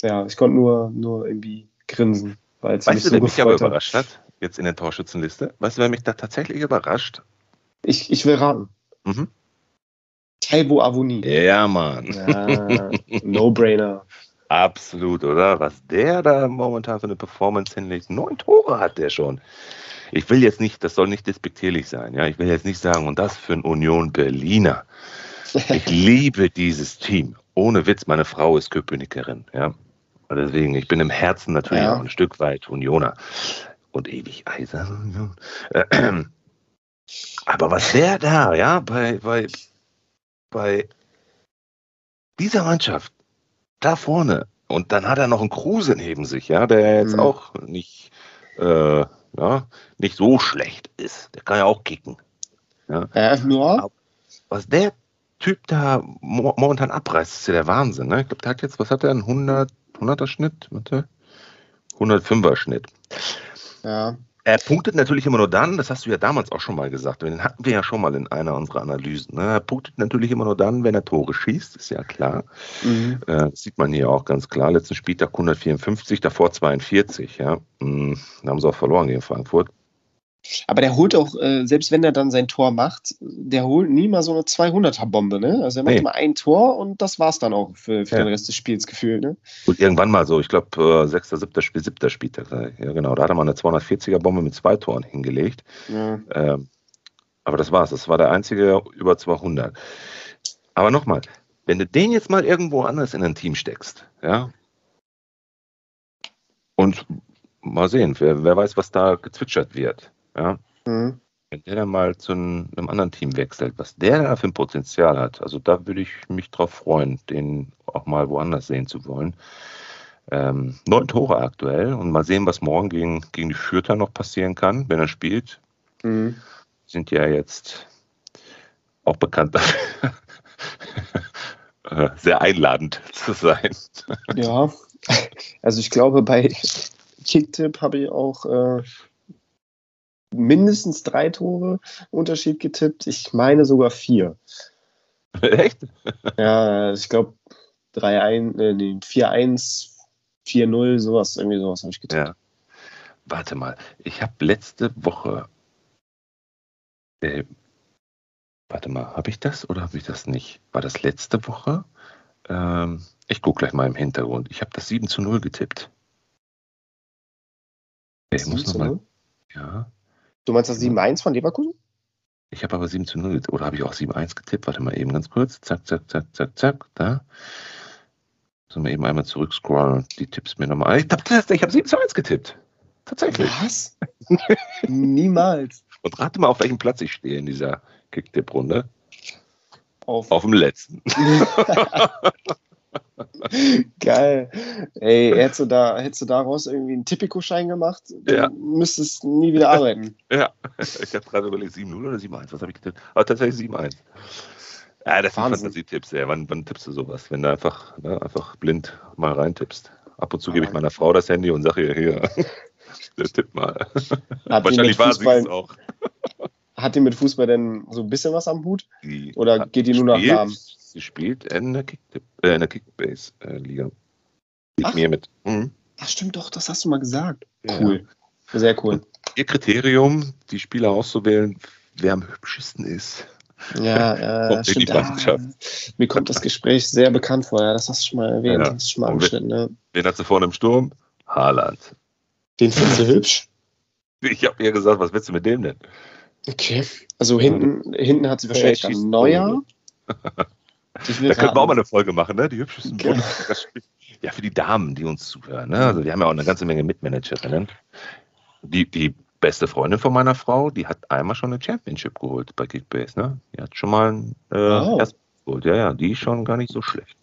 ja, ich konnte nur, nur irgendwie grinsen. Weil es weißt mich du, so wer mich aber überrascht hat, jetzt in der Torschützenliste? Weißt du, wer mich da tatsächlich überrascht? Ich, ich will raten. Mhm. Taibo Avoni. Ja, Mann. Ja, No-Brainer. Absolut, oder? Was der da momentan für eine Performance hinlegt. Neun Tore hat der schon. Ich will jetzt nicht, das soll nicht despektierlich sein, ja. Ich will jetzt nicht sagen, und das für ein Union Berliner. Ich liebe dieses Team. Ohne Witz, meine Frau ist Köpenickkerin, ja. Deswegen, ich bin im Herzen natürlich ja. auch ein Stück weit Unioner. Und ewig eisern. Aber was der da, ja, bei, bei, bei dieser Mannschaft, da vorne. Und dann hat er noch einen Kruse neben sich, ja, der jetzt mhm. auch nicht, äh, ja, nicht so schlecht ist. Der kann ja auch kicken. Ja. Äh, nur. Was der Typ da mo momentan abreißt, ist ja der Wahnsinn. Ne? Ich glaube, der hat jetzt, was hat er, einen 100, 100er Schnitt? Warte. 105er Schnitt. Ja. Er punktet natürlich immer nur dann, das hast du ja damals auch schon mal gesagt, den hatten wir ja schon mal in einer unserer Analysen. Ne? Er punktet natürlich immer nur dann, wenn er Tore schießt, ist ja klar. Mhm. Äh, das sieht man hier auch ganz klar. Letzten Spieltag 154, davor 42. Ja? Mhm. Da haben sie auch verloren gegen Frankfurt. Aber der holt auch, äh, selbst wenn er dann sein Tor macht, der holt nie mal so eine 200er-Bombe, ne? Also er macht nee. mal ein Tor und das war's dann auch für, für ja. den Rest des Spiels gefühlt, ne? Und irgendwann mal so, ich glaube, äh, sechster, siebter Spiel, siebter Spieltag, ja genau, da hat er mal eine 240er-Bombe mit zwei Toren hingelegt. Ja. Ähm, aber das war's, das war der einzige über 200. Aber nochmal, wenn du den jetzt mal irgendwo anders in ein Team steckst, ja, und mal sehen, wer, wer weiß, was da gezwitschert wird. Ja. Mhm. Wenn der dann mal zu einem anderen Team wechselt, was der da für ein Potenzial hat, also da würde ich mich drauf freuen, den auch mal woanders sehen zu wollen. Ähm, neun Tore aktuell und mal sehen, was morgen gegen, gegen die Fürther noch passieren kann, wenn er spielt. Mhm. Sind ja jetzt auch bekannt dafür, äh, sehr einladend zu sein. Ja, also ich glaube, bei Kicktip habe ich auch äh, mindestens drei Tore Unterschied getippt. Ich meine sogar vier. Echt? ja, ich glaube 3-1, äh, nee, 4-1, 4-0, sowas, irgendwie sowas habe ich getippt. Ja. Warte mal, ich habe letzte Woche. Äh, warte mal, habe ich das oder habe ich das nicht? War das letzte Woche? Ähm, ich gucke gleich mal im Hintergrund. Ich habe das 7 zu 0 getippt. Ich muss noch mal. Ja. Du meinst das 7-1 von Leverkusen? Ich habe aber 7 zu 0 oder habe ich auch 7-1 getippt? Warte mal eben ganz kurz. Zack, zack, zack, zack, zack. Da. Sollen wir eben einmal zurückscrollen und die Tipps mir nochmal. Ich habe hab 7 zu 1 getippt. Tatsächlich. Was? Niemals. Und rate mal, auf welchem Platz ich stehe in dieser Kicktipp-Runde. Auf. auf dem letzten. Geil. Ey, hättest du, da, hättest du daraus irgendwie einen Tipico-Schein gemacht, ja. müsstest du nie wieder arbeiten. ja, ich habe gerade überlegt, 7-0 oder 7-1, was habe ich getippt? Aber tatsächlich 7-1. Ja, das Wahnsinn. sind Fantasie-Tipps, ja. Wann, wann tippst du sowas? Wenn du einfach, ne, einfach blind mal reintippst. Ab und zu gebe ich meiner Frau das Handy und sage ihr, hier, der tipp mal. Hat Wahrscheinlich war sie es auch. Hat die mit Fußball denn so ein bisschen was am Hut? Die Oder geht die nur nach Namen? Sie spielt in der, Kick, äh, in der Kickbase-Liga. Mit mir mit. Mhm. Ja, stimmt doch, das hast du mal gesagt. Cool. Ja. Sehr cool. Ihr Kriterium, die Spieler auszuwählen, wer am hübschesten ist. Ja, äh, stimmt. Ah, mir kommt das Gespräch sehr bekannt vor. Ja, das hast du schon mal erwähnt. Ja. Das ist schon mal angeschnitten. Ne? Wen hat sie vorne im Sturm? Haaland. Den findest du hübsch? Ich habe ihr gesagt, was willst du mit dem denn? Okay, also hinten, hinten hat sie wahrscheinlich dann Neuer. Da könnten wir auch mal eine Folge machen, ne? Die hübschesten okay. Ja, für die Damen, die uns zuhören. Ne? Also wir haben ja auch eine ganze Menge Mitmanagerinnen. Die, die beste Freundin von meiner Frau, die hat einmal schon eine Championship geholt bei Kickbase. Ne? Die hat schon mal ein äh, oh. geholt. Ja, ja, die ist schon gar nicht so schlecht.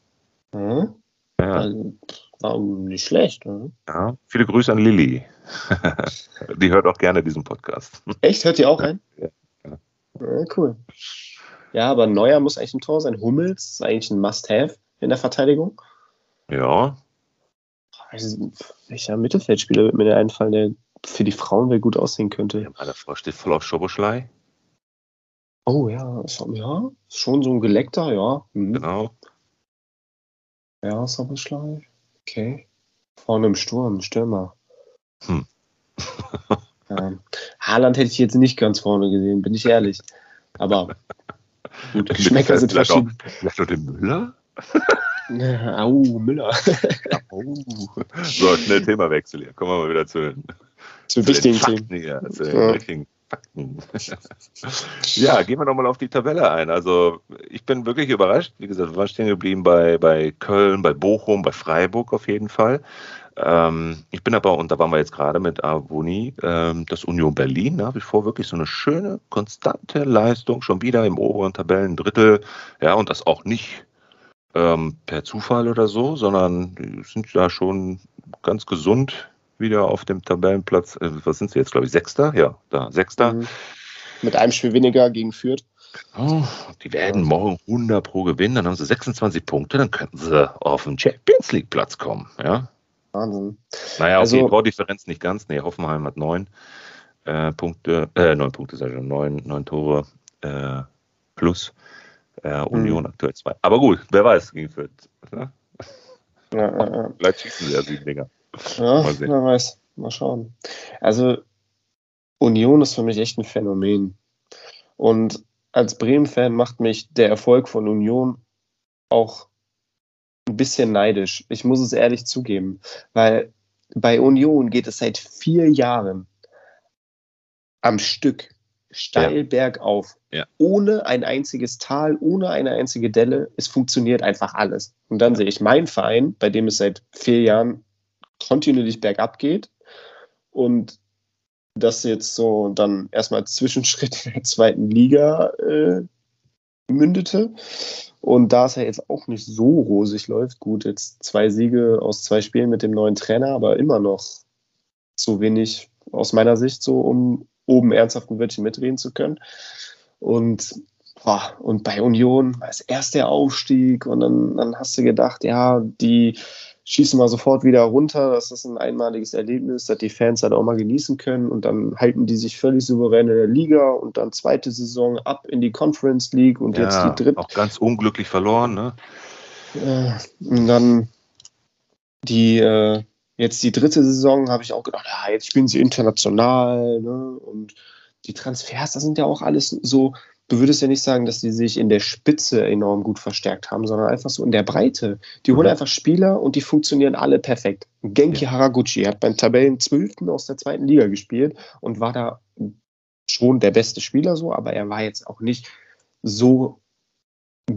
Mhm. Ja. Also, warum nicht schlecht? Ne? Ja, viele Grüße an Lilly. die hört auch gerne diesen Podcast. Echt? Hört die auch ein? Ja. ja. ja cool. Ja, aber Neuer muss eigentlich ein Tor sein. Hummels ist eigentlich ein Must-Have in der Verteidigung. Ja. Also, welcher Mittelfeldspieler wird mir der einfallen, der für die Frauen wer gut aussehen könnte? Ja, meine Frau steht voll auf Schoboschlei. Oh ja, ja, schon so ein geleckter, ja. Mhm. Genau. Ja, Schoboschlei. Okay. Vorne im Sturm, Stürmer. Hm. ja. Haaland hätte ich jetzt nicht ganz vorne gesehen, bin ich ehrlich. Aber gut, Geschmäcker sind verschieden. vielleicht auch den Müller? Au, Müller. Au. So, schnell Themawechsel hier. Kommen wir mal wieder zu den, zu, zu wichtigen Themen. Hier, zu den ja. richtigen Fakten. ja, gehen wir nochmal auf die Tabelle ein. Also, ich bin wirklich überrascht. Wie gesagt, wir waren stehen geblieben bei, bei Köln, bei Bochum, bei Freiburg auf jeden Fall. Ähm, ich bin aber, und da waren wir jetzt gerade mit Avoni, ähm, das Union Berlin nach wie vor wirklich so eine schöne, konstante Leistung, schon wieder im oberen Tabellendrittel. Ja, und das auch nicht ähm, per Zufall oder so, sondern sind da schon ganz gesund wieder auf dem Tabellenplatz. Äh, was sind sie jetzt, glaube ich, Sechster? Ja, da, Sechster. Mhm. Mit einem Spiel weniger gegen Fürth. Oh, die werden morgen 100 pro gewinnen, dann haben sie 26 Punkte, dann könnten sie auf den Champions League Platz kommen, ja. Wahnsinn. Naja, okay, also, Tordifferenz nicht ganz, nee, Hoffenheim hat neun äh, Punkte, äh, neun Punkte, sag ich schon, neun, neun Tore äh, plus. Äh, Union mhm. aktuell zwei. Aber gut, wer weiß gegen Fürth. Ne? Ja, ja, ja. Vielleicht schießen sie ja sieben Dinger. Ja, mal wer weiß. Mal schauen. Also, Union ist für mich echt ein Phänomen. Und als Bremen-Fan macht mich der Erfolg von Union auch ein bisschen neidisch. Ich muss es ehrlich zugeben, weil bei Union geht es seit vier Jahren am Stück steil ja. bergauf, ja. ohne ein einziges Tal, ohne eine einzige Delle. Es funktioniert einfach alles. Und dann sehe ich meinen Verein, bei dem es seit vier Jahren kontinuierlich bergab geht und das jetzt so dann erstmal Zwischenschritt in der zweiten Liga äh, mündete. Und da es ja jetzt auch nicht so rosig läuft, gut, jetzt zwei Siege aus zwei Spielen mit dem neuen Trainer, aber immer noch zu wenig aus meiner Sicht so, um oben ernsthaft ein Wörtchen mitreden zu können. Und, boah, und bei Union war es erst der Aufstieg und dann, dann hast du gedacht, ja, die schießen mal sofort wieder runter. Das ist ein einmaliges Erlebnis, das die Fans halt auch mal genießen können. Und dann halten die sich völlig souverän in der Liga und dann zweite Saison ab in die Conference League und ja, jetzt die dritte. Auch ganz unglücklich verloren, ne? Äh, und dann die, äh, Jetzt die dritte Saison habe ich auch gedacht, ja, jetzt spielen sie international ne? und die Transfers, das sind ja auch alles so, du würdest ja nicht sagen, dass die sich in der Spitze enorm gut verstärkt haben, sondern einfach so in der Breite. Die holen mhm. einfach Spieler und die funktionieren alle perfekt. Genki ja. Haraguchi hat beim Tabellen 12. aus der zweiten Liga gespielt und war da schon der beste Spieler so, aber er war jetzt auch nicht so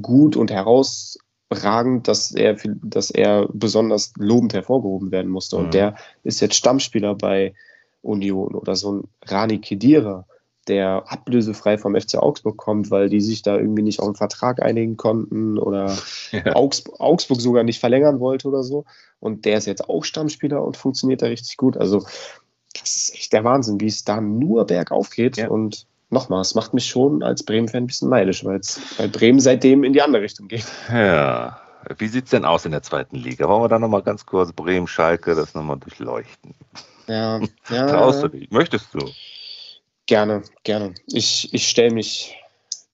gut und heraus ragend, dass er, dass er besonders lobend hervorgehoben werden musste. Und mhm. der ist jetzt Stammspieler bei Union oder so ein Rani Kedira, der ablösefrei vom FC Augsburg kommt, weil die sich da irgendwie nicht auf einen Vertrag einigen konnten oder ja. Augsburg, Augsburg sogar nicht verlängern wollte oder so. Und der ist jetzt auch Stammspieler und funktioniert da richtig gut. Also das ist echt der Wahnsinn, wie es da nur bergauf geht. Ja. Und nochmal, es macht mich schon als Bremen-Fan ein bisschen neidisch, weil Bremen seitdem in die andere Richtung geht. Ja. Wie sieht es denn aus in der zweiten Liga? Wollen wir da nochmal ganz kurz Bremen, Schalke, das nochmal durchleuchten? Ja, ja. Traust du dich? Möchtest du? Gerne, gerne. Ich, ich stelle mich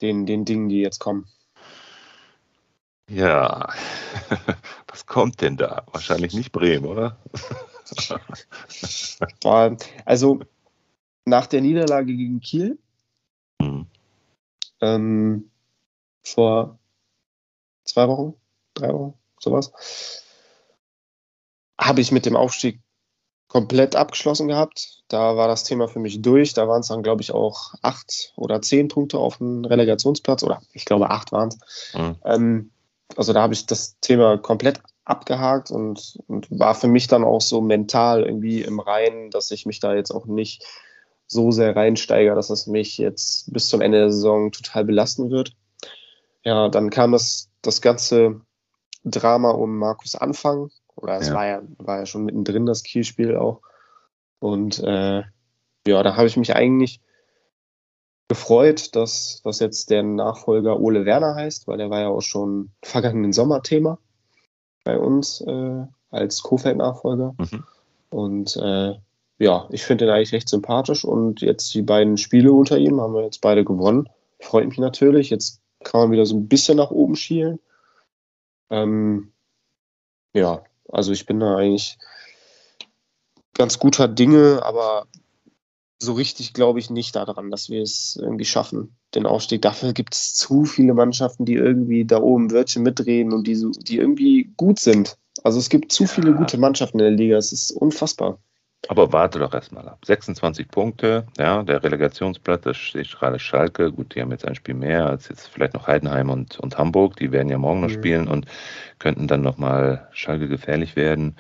den, den Dingen, die jetzt kommen. Ja, was kommt denn da? Wahrscheinlich nicht Bremen, oder? Also nach der Niederlage gegen Kiel mhm. ähm, vor zwei Wochen, drei Wochen, sowas, habe ich mit dem Aufstieg komplett abgeschlossen gehabt. Da war das Thema für mich durch. Da waren es dann, glaube ich, auch acht oder zehn Punkte auf dem Relegationsplatz. Oder ich glaube, acht waren es. Mhm. Ähm, also da habe ich das Thema komplett abgehakt und, und war für mich dann auch so mental irgendwie im Reinen, dass ich mich da jetzt auch nicht so sehr reinsteige, dass es mich jetzt bis zum Ende der Saison total belasten wird. Ja, dann kam das, das ganze Drama um Markus Anfang, oder es ja. war, ja, war ja schon mittendrin das Kielspiel auch. Und äh, ja, da habe ich mich eigentlich gefreut, dass, dass jetzt der Nachfolger Ole Werner heißt, weil der war ja auch schon vergangenen Sommer Thema bei uns äh, als Kofeld-Nachfolger. Mhm. Und äh, ja, ich finde ihn eigentlich recht sympathisch und jetzt die beiden Spiele unter ihm haben wir jetzt beide gewonnen. Freut mich natürlich. Jetzt kann man wieder so ein bisschen nach oben schielen. Ähm, ja, also ich bin da eigentlich ganz guter Dinge, aber so richtig glaube ich nicht daran, dass wir es irgendwie schaffen, den Aufstieg. Dafür gibt es zu viele Mannschaften, die irgendwie da oben Wörtchen mitreden und die, so, die irgendwie gut sind. Also es gibt zu viele gute Mannschaften in der Liga. Es ist unfassbar. Aber warte doch erstmal ab. 26 Punkte, ja, der Relegationsplatz, da steht gerade Schalke. Gut, die haben jetzt ein Spiel mehr als jetzt vielleicht noch Heidenheim und, und Hamburg. Die werden ja morgen noch mhm. spielen und könnten dann nochmal Schalke gefährlich werden.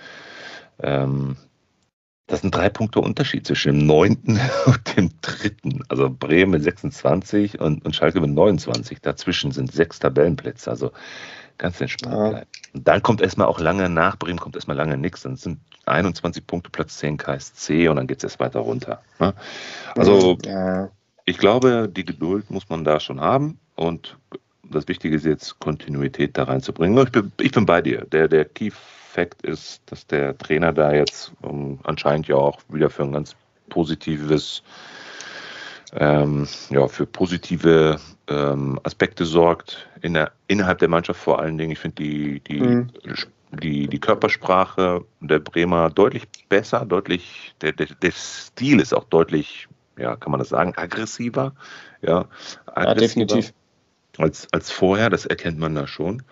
Ähm, das sind drei Punkte Unterschied zwischen dem neunten und dem dritten. Also Bremen mit 26 und, und Schalke mit 29. Dazwischen sind sechs Tabellenplätze. Also ganz entspannt ja. bleiben. Und dann kommt erstmal auch lange nach Bremen, kommt erstmal lange nichts. Dann sind 21 Punkte, Platz 10 KSC und dann geht es erst weiter runter. Ne? Also ja. ich glaube, die Geduld muss man da schon haben und das Wichtige ist jetzt, Kontinuität da reinzubringen. Ich bin, ich bin bei dir. Der, der Key Fact ist, dass der Trainer da jetzt um, ähm, anscheinend ja auch wieder für ein ganz positives, ähm, ja, für positive ähm, Aspekte sorgt in der, innerhalb der Mannschaft vor allen Dingen. Ich finde die, die, mhm. die, die Körpersprache der Bremer deutlich besser, deutlich, der, der, der Stil ist auch deutlich, ja, kann man das sagen, aggressiver. Ja, aggressiver. ja definitiv als, als vorher, das erkennt man da schon.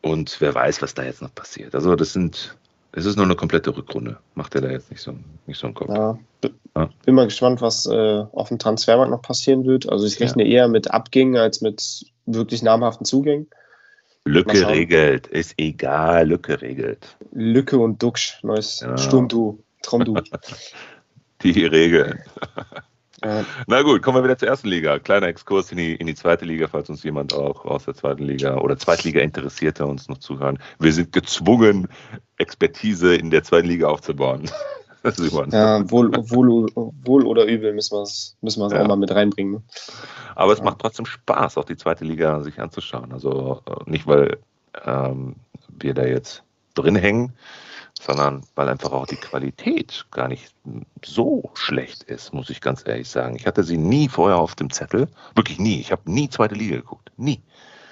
Und wer weiß, was da jetzt noch passiert. Also das sind, es ist nur eine komplette Rückrunde. Macht er da jetzt nicht so, nicht so einen Kopf. Ja, ja. Bin mal gespannt, was äh, auf dem Transfermarkt noch passieren wird. Also ich rechne ja. eher mit Abgängen als mit wirklich namhaften Zugängen. Lücke regelt, ist egal, Lücke regelt. Lücke und Duxch, neues ja. Sturmdu, Traumdu. Die regeln. Na gut, kommen wir wieder zur ersten Liga. Kleiner Exkurs in die, in die zweite Liga, falls uns jemand auch aus der zweiten Liga oder Zweitliga-Interessierte uns noch zuhören. Wir sind gezwungen, Expertise in der zweiten Liga aufzubauen. Ja, wohl, wohl, wohl oder übel müssen wir es müssen ja. auch mal mit reinbringen. Ne? Aber es ja. macht trotzdem Spaß, auch die zweite Liga sich anzuschauen. Also äh, nicht, weil ähm, wir da jetzt drin hängen, sondern weil einfach auch die Qualität gar nicht so schlecht ist, muss ich ganz ehrlich sagen. Ich hatte sie nie vorher auf dem Zettel, wirklich nie. Ich habe nie zweite Liga geguckt, nie.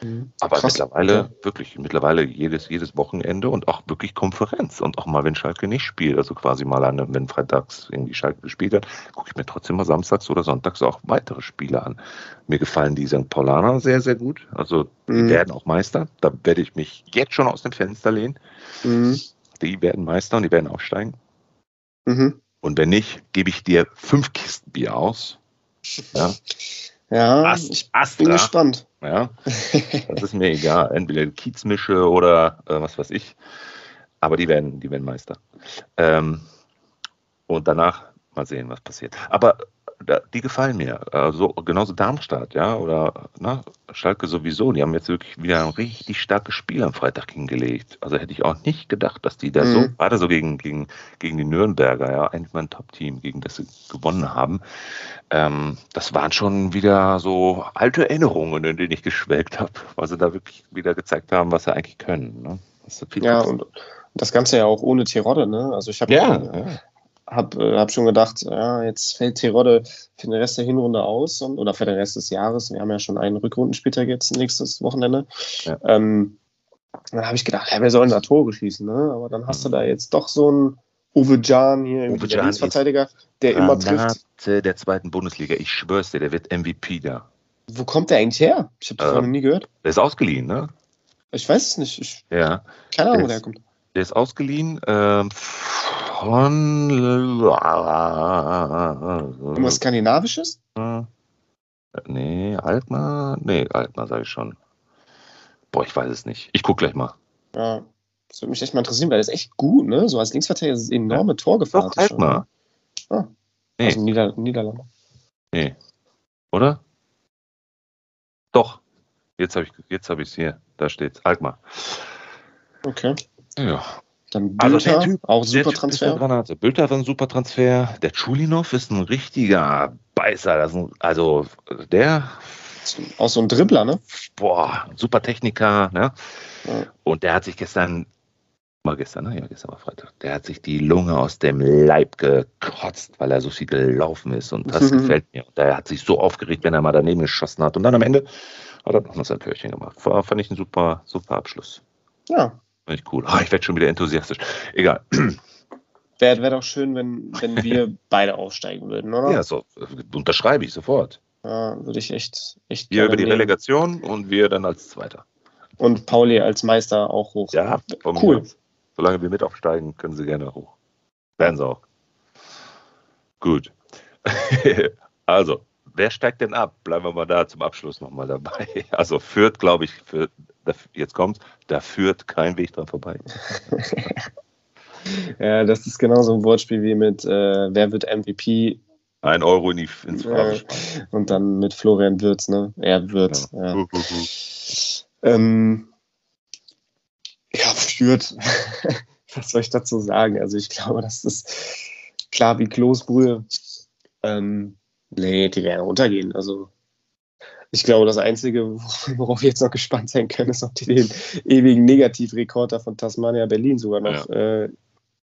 Mhm. Aber Krass. mittlerweile, ja. wirklich, mittlerweile jedes, jedes Wochenende und auch wirklich Konferenz. Und auch mal, wenn Schalke nicht spielt, also quasi mal an, wenn freitags irgendwie Schalke gespielt hat, gucke ich mir trotzdem mal samstags oder sonntags auch weitere Spiele an. Mir gefallen die St. Paulaner sehr, sehr gut. Also die mhm. werden auch Meister. Da werde ich mich jetzt schon aus dem Fenster lehnen. Mhm die werden Meister und die werden aufsteigen. Mhm. Und wenn nicht, gebe ich dir fünf Kisten Bier aus. Ja, ja Ast, ich Astra, bin gespannt. Ja, das ist mir egal. Entweder Kiezmische oder äh, was weiß ich. Aber die werden, die werden Meister. Ähm, und danach mal sehen, was passiert. Aber die gefallen mir. Also genauso Darmstadt, ja, oder na, ne, Schalke sowieso. Die haben jetzt wirklich wieder ein richtig starkes Spiel am Freitag hingelegt. Also hätte ich auch nicht gedacht, dass die da mhm. so, gerade so gegen, gegen, gegen die Nürnberger, ja, eigentlich mein Top-Team, gegen das sie gewonnen haben. Ähm, das waren schon wieder so alte Erinnerungen, in denen ich geschwelgt habe, weil sie da wirklich wieder gezeigt haben, was sie eigentlich können. Ne? ja, und das Ganze ja auch ohne Tirode, ne? Also ich habe ja, ja habe äh, hab schon gedacht, ja, jetzt fällt Tirode für den Rest der Hinrunde aus und, oder für den Rest des Jahres. Wir haben ja schon einen Rückrundenspieltag jetzt nächstes Wochenende. Ja. Ähm, dann habe ich gedacht, ja, wir sollen da Tore schießen, ne? Aber dann hast du da jetzt doch so einen Uwe Jan hier, Uwe der Linksverteidiger, der immer trifft. Der zweiten Bundesliga. Ich schwör's dir, der wird MVP da. Wo kommt der eigentlich her? Ich habe das Ähm, noch nie gehört. Der ist ausgeliehen, ne? Ich weiß es nicht. Ich, Ja. keine Ahnung, wo Der der kommt. Der ist ausgeliehen ähm, von. Irgendwas Skandinavisches? Äh, Nee, Altmar? Nee, Altmar sage ich schon. Boah, ich weiß es nicht. Ich guck gleich mal. Ja. Das würde mich echt mal interessieren, weil das ist echt gut, ne? So als Linksverteidiger ist es enorme Torgefahr. Doch, Altmar. Ah. Nee, Also Nieder Niederlande. nee. Oder? Doch. Jetzt habe ich jetzt habe ich es hier. Da steht's. Altmar. Okay. Ja. Dann Also Bülter, der Typ- auch Der super eine Transfer. Granate. Bülter war ein super Transfer. Der Chulinov ist ein richtiger Beißer. Ein, also der, Auch so ein Dribbler, ne? boah, super Techniker. Ne? Ja. Und der hat sich gestern, mal gestern, ne? Ja, gestern war Freitag. Der hat sich die Lunge aus dem Leib gekotzt, weil er so viel gelaufen ist. Und das Mhm. gefällt mir. Und der hat sich so aufgeregt, wenn er mal daneben geschossen hat. Und dann am Ende hat er noch mal sein Türchen gemacht. War, fand ich ein super, super Abschluss. Ja. Fand ich cool. Ah, ich werde schon wieder enthusiastisch. Egal. Wäre wär doch schön, wenn, wenn wir beide aufsteigen würden, oder? Ja, so unterschreibe ich sofort. Ja, würde ich echt, echt Wir über die nehmen. Relegation und wir dann als Zweiter. Und Pauli als Meister auch hoch. Ja, Cool. aus. Solange wir mit aufsteigen, können sie gerne hoch. Werden sie auch. Gut. also, wer steigt denn ab? Bleiben wir mal da zum Abschluss nochmal dabei. Also führt, glaube ich, für, jetzt kommt, da führt kein Weg dran vorbei. Ja, das ist genauso ein Wortspiel wie mit äh, Wer wird MVP Ein Euro in die, ins Ja. Phrasenschwein. und dann mit Florian Würz, ne? Er Würz. Ja. Hu. Ähm, ja, führt. Was soll ich dazu sagen? Also ich glaube, das ist klar wie Kloßbrühe. Ähm, nee, die werden runtergehen. Also ich glaube, das Einzige, worauf wir jetzt noch gespannt sein können, ist, ob die den ewigen Negativrekorder von Tasmania Berlin sogar noch äh,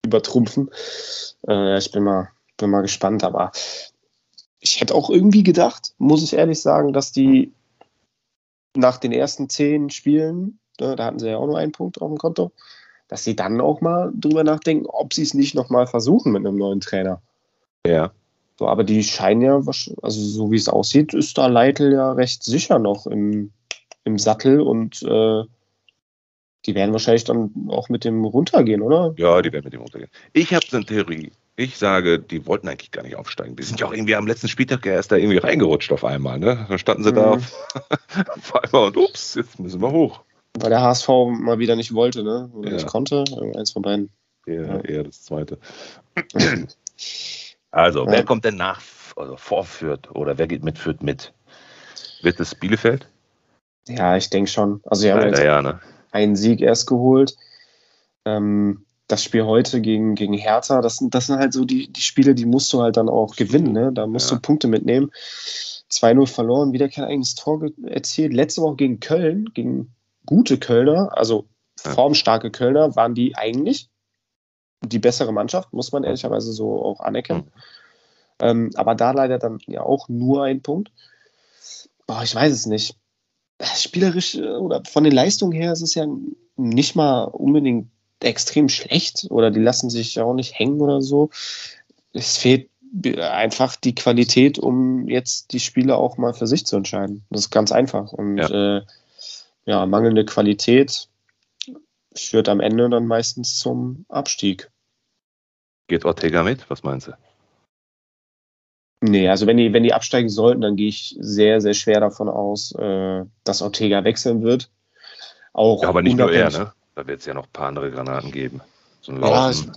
übertrumpfen. Äh, ich bin mal, bin mal gespannt, aber ich hätte auch irgendwie gedacht, muss ich ehrlich sagen, dass die nach den ersten zehn Spielen, ne, da hatten sie ja auch nur einen Punkt auf dem Konto, dass sie dann auch mal drüber nachdenken, ob sie es nicht nochmal versuchen mit einem neuen Trainer. Ja. So, aber die scheinen ja, also so wie es aussieht, ist da Leitl ja recht sicher noch im, im Sattel und äh, die werden wahrscheinlich dann auch mit dem runtergehen, oder? Ja, die werden mit dem untergehen. Ich habe eine Theorie. Ich sage, die wollten eigentlich gar nicht aufsteigen. Die sind ja auch irgendwie am letzten Spieltag ja erst da irgendwie reingerutscht auf einmal. Ne? Dann standen sie da Mhm. auf, auf einmal und ups, jetzt müssen wir hoch. Weil der HSV mal wieder nicht wollte, ne? Oder Ja. nicht konnte. Eins von beiden. Eher, Ja. eher das zweite. Also, Ja. wer kommt denn nach, also vor Fürth oder wer geht mit Fürth mit? Wird es Bielefeld? Ja, ich denke schon. Also, sie haben jetzt ja, ne? einen Sieg erst geholt. Ähm, das Spiel heute gegen, gegen Hertha, das sind, das sind halt so die, die Spiele, die musst du halt dann auch gewinnen. Ne? Da musst Ja. du Punkte mitnehmen. 2-0 verloren, wieder kein eigenes Tor erzielt. Letzte Woche gegen Köln, gegen gute Kölner, also formstarke Kölner, waren die eigentlich die bessere Mannschaft, muss man ehrlicherweise so auch anerkennen. Ähm, aber da leider dann ja auch nur ein Punkt. Boah, ich weiß es nicht. Spielerisch äh, oder von den Leistungen her ist es ja nicht mal unbedingt extrem schlecht oder die lassen sich ja auch nicht hängen oder so. Es fehlt einfach die Qualität, um jetzt die Spiele auch mal für sich zu entscheiden. Das ist ganz einfach. Und ja, äh, ja mangelnde Qualität führt am Ende dann meistens zum Abstieg. Geht Ortega mit? Was meinst du? Nee, also wenn die, wenn die absteigen sollten, dann gehe ich sehr, sehr schwer davon aus, äh, dass Ortega wechseln wird. Auch Ja, aber nicht nur er, ne? Da wird es ja noch ein paar andere Granaten geben. So ein Ja, Laufen.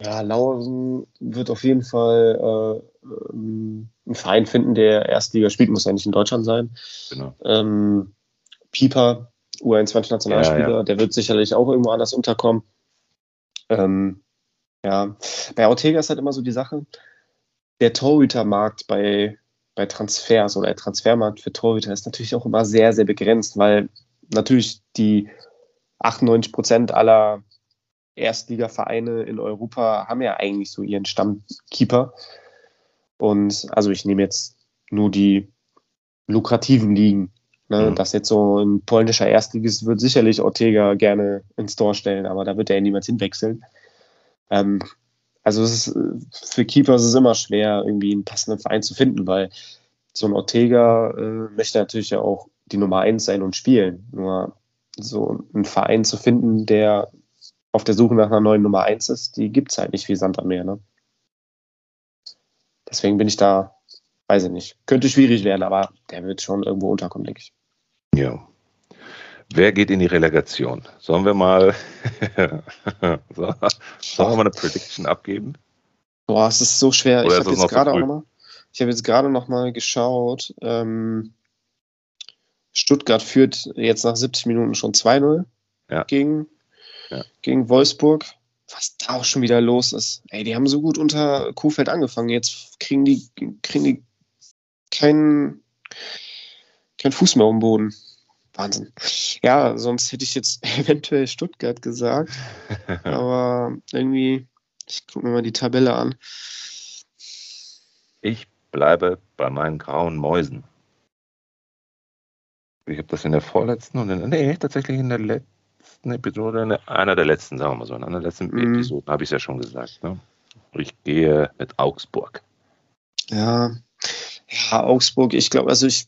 Ja, Lausen wird auf jeden Fall äh, ähm, einen Verein finden, der Erstliga spielt, muss ja nicht in Deutschland sein. genau. Ähm, Pieper, U21-Nationalspieler, Ja, ja. der wird sicherlich auch irgendwo anders unterkommen. Ähm, ja, bei Ortega ist halt immer so die Sache, der Torhütermarkt bei, bei Transfers oder der Transfermarkt für Torhüter ist natürlich auch immer sehr, sehr begrenzt, weil natürlich die 98 Prozent aller Erstligavereine in Europa haben ja eigentlich so ihren Stammkeeper. Und also ich nehme jetzt nur die lukrativen Ligen. Ne? Mhm. Das jetzt so ein polnischer Erstligist wird sicherlich Ortega gerne ins Tor stellen, aber da wird er niemals hinwechseln. Ähm, also ist, für Keeper ist es immer schwer, irgendwie einen passenden Verein zu finden, weil so ein Ortega äh, möchte natürlich ja auch die Nummer eins sein und spielen. Nur so einen Verein zu finden, der auf der Suche nach einer neuen Nummer eins ist, die gibt es halt nicht wie Sand am Meer. Ne? Deswegen bin ich da, weiß ich nicht. Könnte schwierig werden, aber der wird schon irgendwo unterkommen, denke ich. Ja. Wer geht in die Relegation? Sollen wir mal, sollen wir mal eine Prediction abgeben? Boah, es ist so schwer. Oder ich habe jetzt gerade auch nochmal, ich habe jetzt gerade noch mal geschaut. Ähm, Stuttgart führt jetzt nach 70 Minuten schon 2-0 ja. gegen, ja. gegen Wolfsburg. Was da auch schon wieder los ist. Ey, die haben so gut unter Kuhfeld angefangen. Jetzt kriegen die, kriegen die keinen kein Fuß mehr um den Boden. Wahnsinn. Ja, sonst hätte ich jetzt eventuell Stuttgart gesagt. aber irgendwie, ich gucke mir mal die Tabelle an. Ich bleibe bei meinen grauen Mäusen. Ich habe das in der vorletzten und in, nee, tatsächlich in der letzten Episode, in einer der letzten, sagen wir mal so, in einer der letzten mhm. Episoden habe ich es ja schon gesagt. Ne? Ich gehe mit Augsburg. Ja, ja, Augsburg, ich glaube, also ich,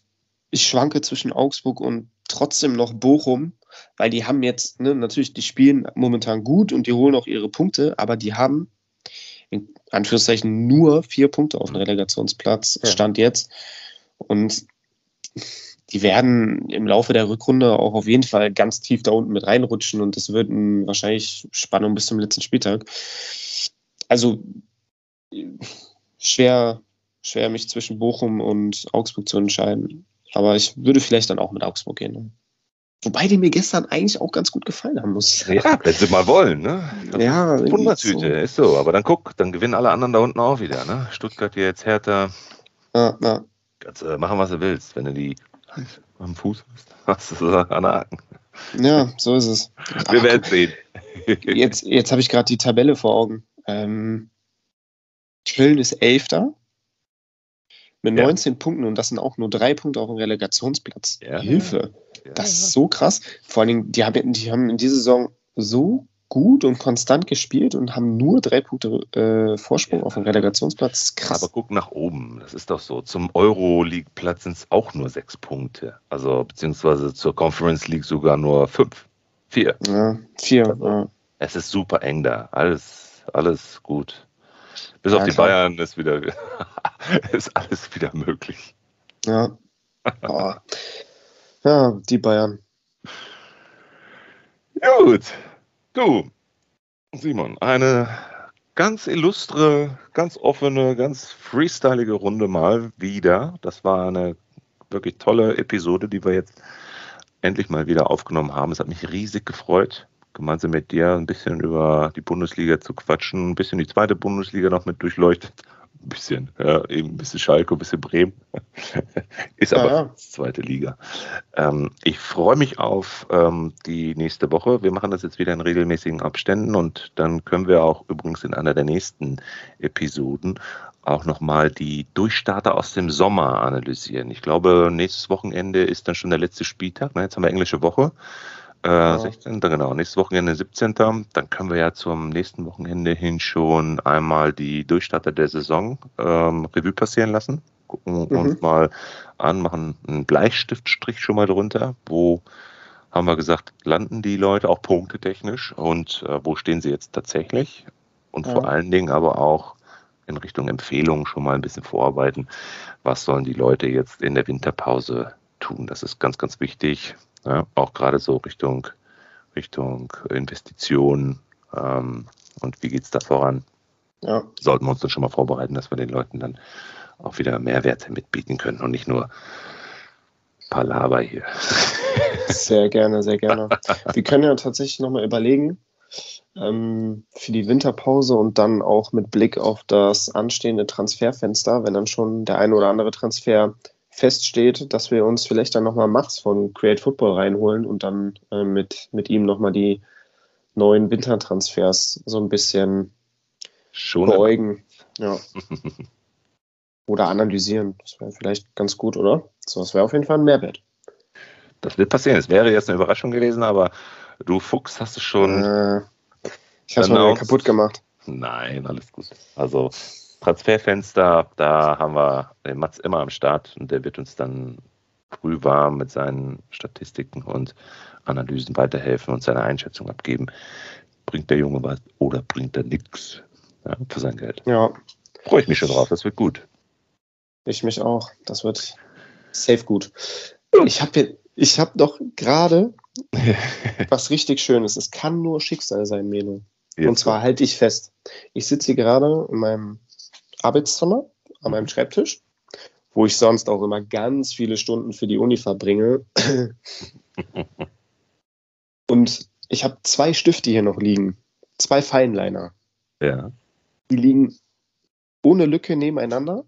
ich schwanke zwischen Augsburg und trotzdem noch Bochum, weil die haben jetzt, ne, natürlich, die spielen momentan gut und die holen auch ihre Punkte, aber die haben in Anführungszeichen nur vier Punkte auf dem Relegationsplatz, ja. Stand jetzt. Und die werden im Laufe der Rückrunde auch auf jeden Fall ganz tief da unten mit reinrutschen und es wird ein, wahrscheinlich Spannung bis zum letzten Spieltag. Also schwer, schwer mich zwischen Bochum und Augsburg zu entscheiden. Aber ich würde vielleicht dann auch mit Augsburg gehen. Ne? Wobei die mir gestern eigentlich auch ganz gut gefallen haben muss. Ja, wenn sie mal wollen, ne? Ja, Wundertüte, so. ist so. Aber dann guck, dann gewinnen alle anderen da unten auch wieder, ne? Stuttgart jetzt härter. Ja, ja. Kannst äh, machen, was du willst. Wenn du die am Fuß hast, hast du sie an Haken. Ja, so ist es. Wir Ach, werden sehen. jetzt jetzt habe ich gerade die Tabelle vor Augen. Ähm, Köln ist Elfter mit ja. 19 Punkten und das sind auch nur drei Punkte auf dem Relegationsplatz. Ja. Hilfe. Ja. Das ist so krass. Vor allen Dingen, die haben, die haben in dieser Saison so gut und konstant gespielt und haben nur drei Punkte äh, Vorsprung ja. auf dem Relegationsplatz. Krass. Aber guck nach oben, das ist doch so. Zum Euro-League-Platz sind es auch nur sechs Punkte. Also beziehungsweise zur Conference League sogar nur fünf. Vier. Ja, vier. Also, ja. Es ist super eng da. Alles, alles gut. Bis ja, auf die klar. Bayern ist wieder ist alles wieder möglich. Ja. Oh. Ja, die Bayern. Gut. Du, Simon, eine ganz illustre, ganz offene, ganz freestylige Runde mal wieder. Das war eine wirklich tolle Episode, die wir jetzt endlich mal wieder aufgenommen haben. Es hat mich riesig gefreut gemeinsam mit dir ein bisschen über die Bundesliga zu quatschen, ein bisschen die zweite Bundesliga noch mit durchleuchtet. Ein bisschen, ja, eben ein bisschen Schalke, ein bisschen Bremen. Ist aber ja, zweite Liga. Ähm, ich freue mich auf ähm, die nächste Woche. Wir machen das jetzt wieder in regelmäßigen Abständen und dann können wir auch übrigens in einer der nächsten Episoden auch nochmal die Durchstarter aus dem Sommer analysieren. Ich glaube, nächstes Wochenende ist dann schon der letzte Spieltag. Na, jetzt haben wir englische Woche. Äh, 16. genau, nächstes Wochenende 17. Dann können wir ja zum nächsten Wochenende hin schon einmal die Durchstarter der Saison ähm, Revue passieren lassen. Gucken mhm. uns mal an, machen einen Bleistiftstrich schon mal drunter. Wo haben wir gesagt, landen die Leute auch punktetechnisch und äh, wo stehen sie jetzt tatsächlich? Und ja. vor allen Dingen aber auch in Richtung Empfehlungen schon mal ein bisschen vorarbeiten. Was sollen die Leute jetzt in der Winterpause tun? Das ist ganz, ganz wichtig. Ja, auch gerade so Richtung, Richtung Investitionen ähm, und wie geht es da voran. Ja. Sollten wir uns dann schon mal vorbereiten, dass wir den Leuten dann auch wieder Mehrwerte mitbieten können und nicht nur Palaver hier. Sehr gerne, sehr gerne. Wir können ja tatsächlich nochmal überlegen, ähm, für die Winterpause und dann auch mit Blick auf das anstehende Transferfenster, wenn dann schon der ein oder andere Transfer feststeht, dass wir uns vielleicht dann nochmal Max von Create Football reinholen und dann äh, mit, mit ihm nochmal die neuen Wintertransfers so ein bisschen Schon beäugen. Ja. oder analysieren. Das wäre vielleicht ganz gut, oder? So, das wäre auf jeden Fall ein Mehrwert. Das wird passieren. Es wäre jetzt eine Überraschung gewesen, aber du Fuchs hast es schon. Äh, ich habe es mal kaputt gemacht. Nein, alles gut. Also Transferfenster, da haben wir den Mats immer am Start und der wird uns dann früh warm mit seinen Statistiken und Analysen weiterhelfen und seine Einschätzung abgeben. Bringt der Junge was oder bringt er nichts ja, für sein Geld? Ja. Freue ich mich schon drauf, das wird gut. Ich mich auch. Das wird safe gut. Ich habe ich hab doch gerade was richtig Schönes. Es kann nur Schicksal sein, Melo. Jetzt. Und zwar halte ich fest. Ich sitze hier gerade in meinem Arbeitszimmer, an meinem Schreibtisch, wo ich sonst auch immer ganz viele Stunden für die Uni verbringe. Und ich habe zwei Stifte hier noch liegen. Zwei Feinliner. Ja. Die liegen ohne Lücke nebeneinander.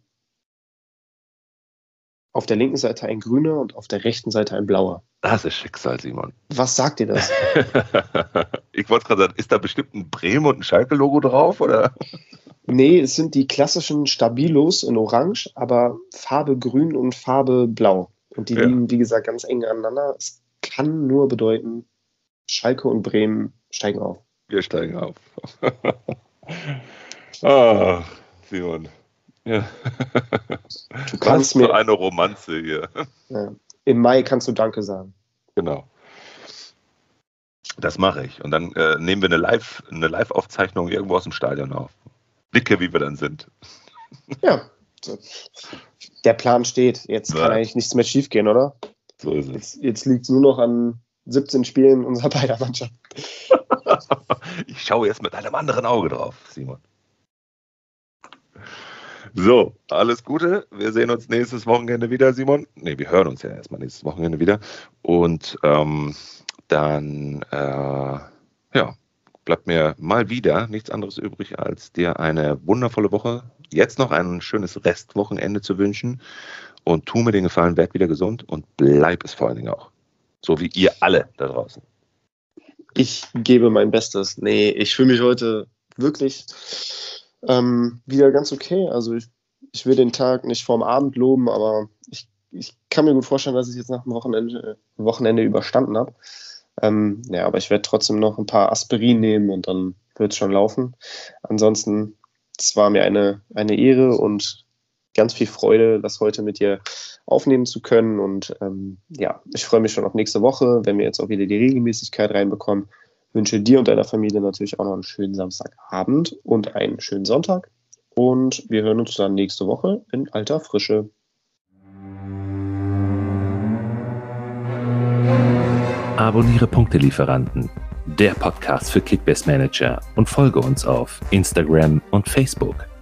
Auf der linken Seite ein grüner und auf der rechten Seite ein blauer. Das ist Schicksal, Simon. Was sagt dir das? ich wollte gerade sagen, ist da bestimmt ein Bremen und ein Schalke-Logo drauf, oder? Nee, es sind die klassischen Stabilos in Orange, aber Farbe grün und Farbe blau. Und die ja. liegen, wie gesagt, ganz eng aneinander. Es kann nur bedeuten, Schalke und Bremen steigen auf. Wir steigen auf. ah, Simon. Ja. Du kannst Was mir eine Romanze hier. Ja. Im Mai kannst du Danke sagen. Genau. Das mache ich. Und dann äh, nehmen wir eine Live, eine Live-Aufzeichnung irgendwo aus dem Stadion auf. Blicke, wie wir dann sind. Ja. Der Plan steht. Jetzt ja. kann eigentlich nichts mehr schiefgehen, oder? So ist es. Jetzt, jetzt liegt es nur noch an 17 Spielen unserer beider Mannschaft. ich schaue jetzt mit einem anderen Auge drauf, Simon. So, alles Gute. Wir sehen uns nächstes Wochenende wieder, Simon. Ne, wir hören uns ja erstmal nächstes Wochenende wieder. Und ähm, dann, äh, ja, bleibt mir mal wieder nichts anderes übrig, als dir eine wundervolle Woche, jetzt noch ein schönes Restwochenende zu wünschen. Und tu mir den Gefallen, werd wieder gesund und bleib es vor allen Dingen auch. So wie ihr alle da draußen. Ich gebe mein Bestes. Nee, ich fühle mich heute wirklich ähm, wieder ganz okay. Also ich, ich will den Tag nicht vorm Abend loben, aber ich, ich kann mir gut vorstellen, dass ich jetzt nach dem Wochenende, Wochenende überstanden habe. Ähm, ja, aber ich werde trotzdem noch ein paar Aspirin nehmen und dann wird es schon laufen. Ansonsten, es war mir eine, eine Ehre und ganz viel Freude, das heute mit dir aufnehmen zu können. Und ähm, ja, ich freue mich schon auf nächste Woche, wenn wir jetzt auch wieder die Regelmäßigkeit reinbekommen wünsche dir und deiner Familie natürlich auch noch einen schönen Samstagabend und einen schönen Sonntag. Und wir hören uns dann nächste Woche in alter Frische. Abonniere Punktelieferanten, der Podcast für Kickbase Manager und folge uns auf Instagram und Facebook.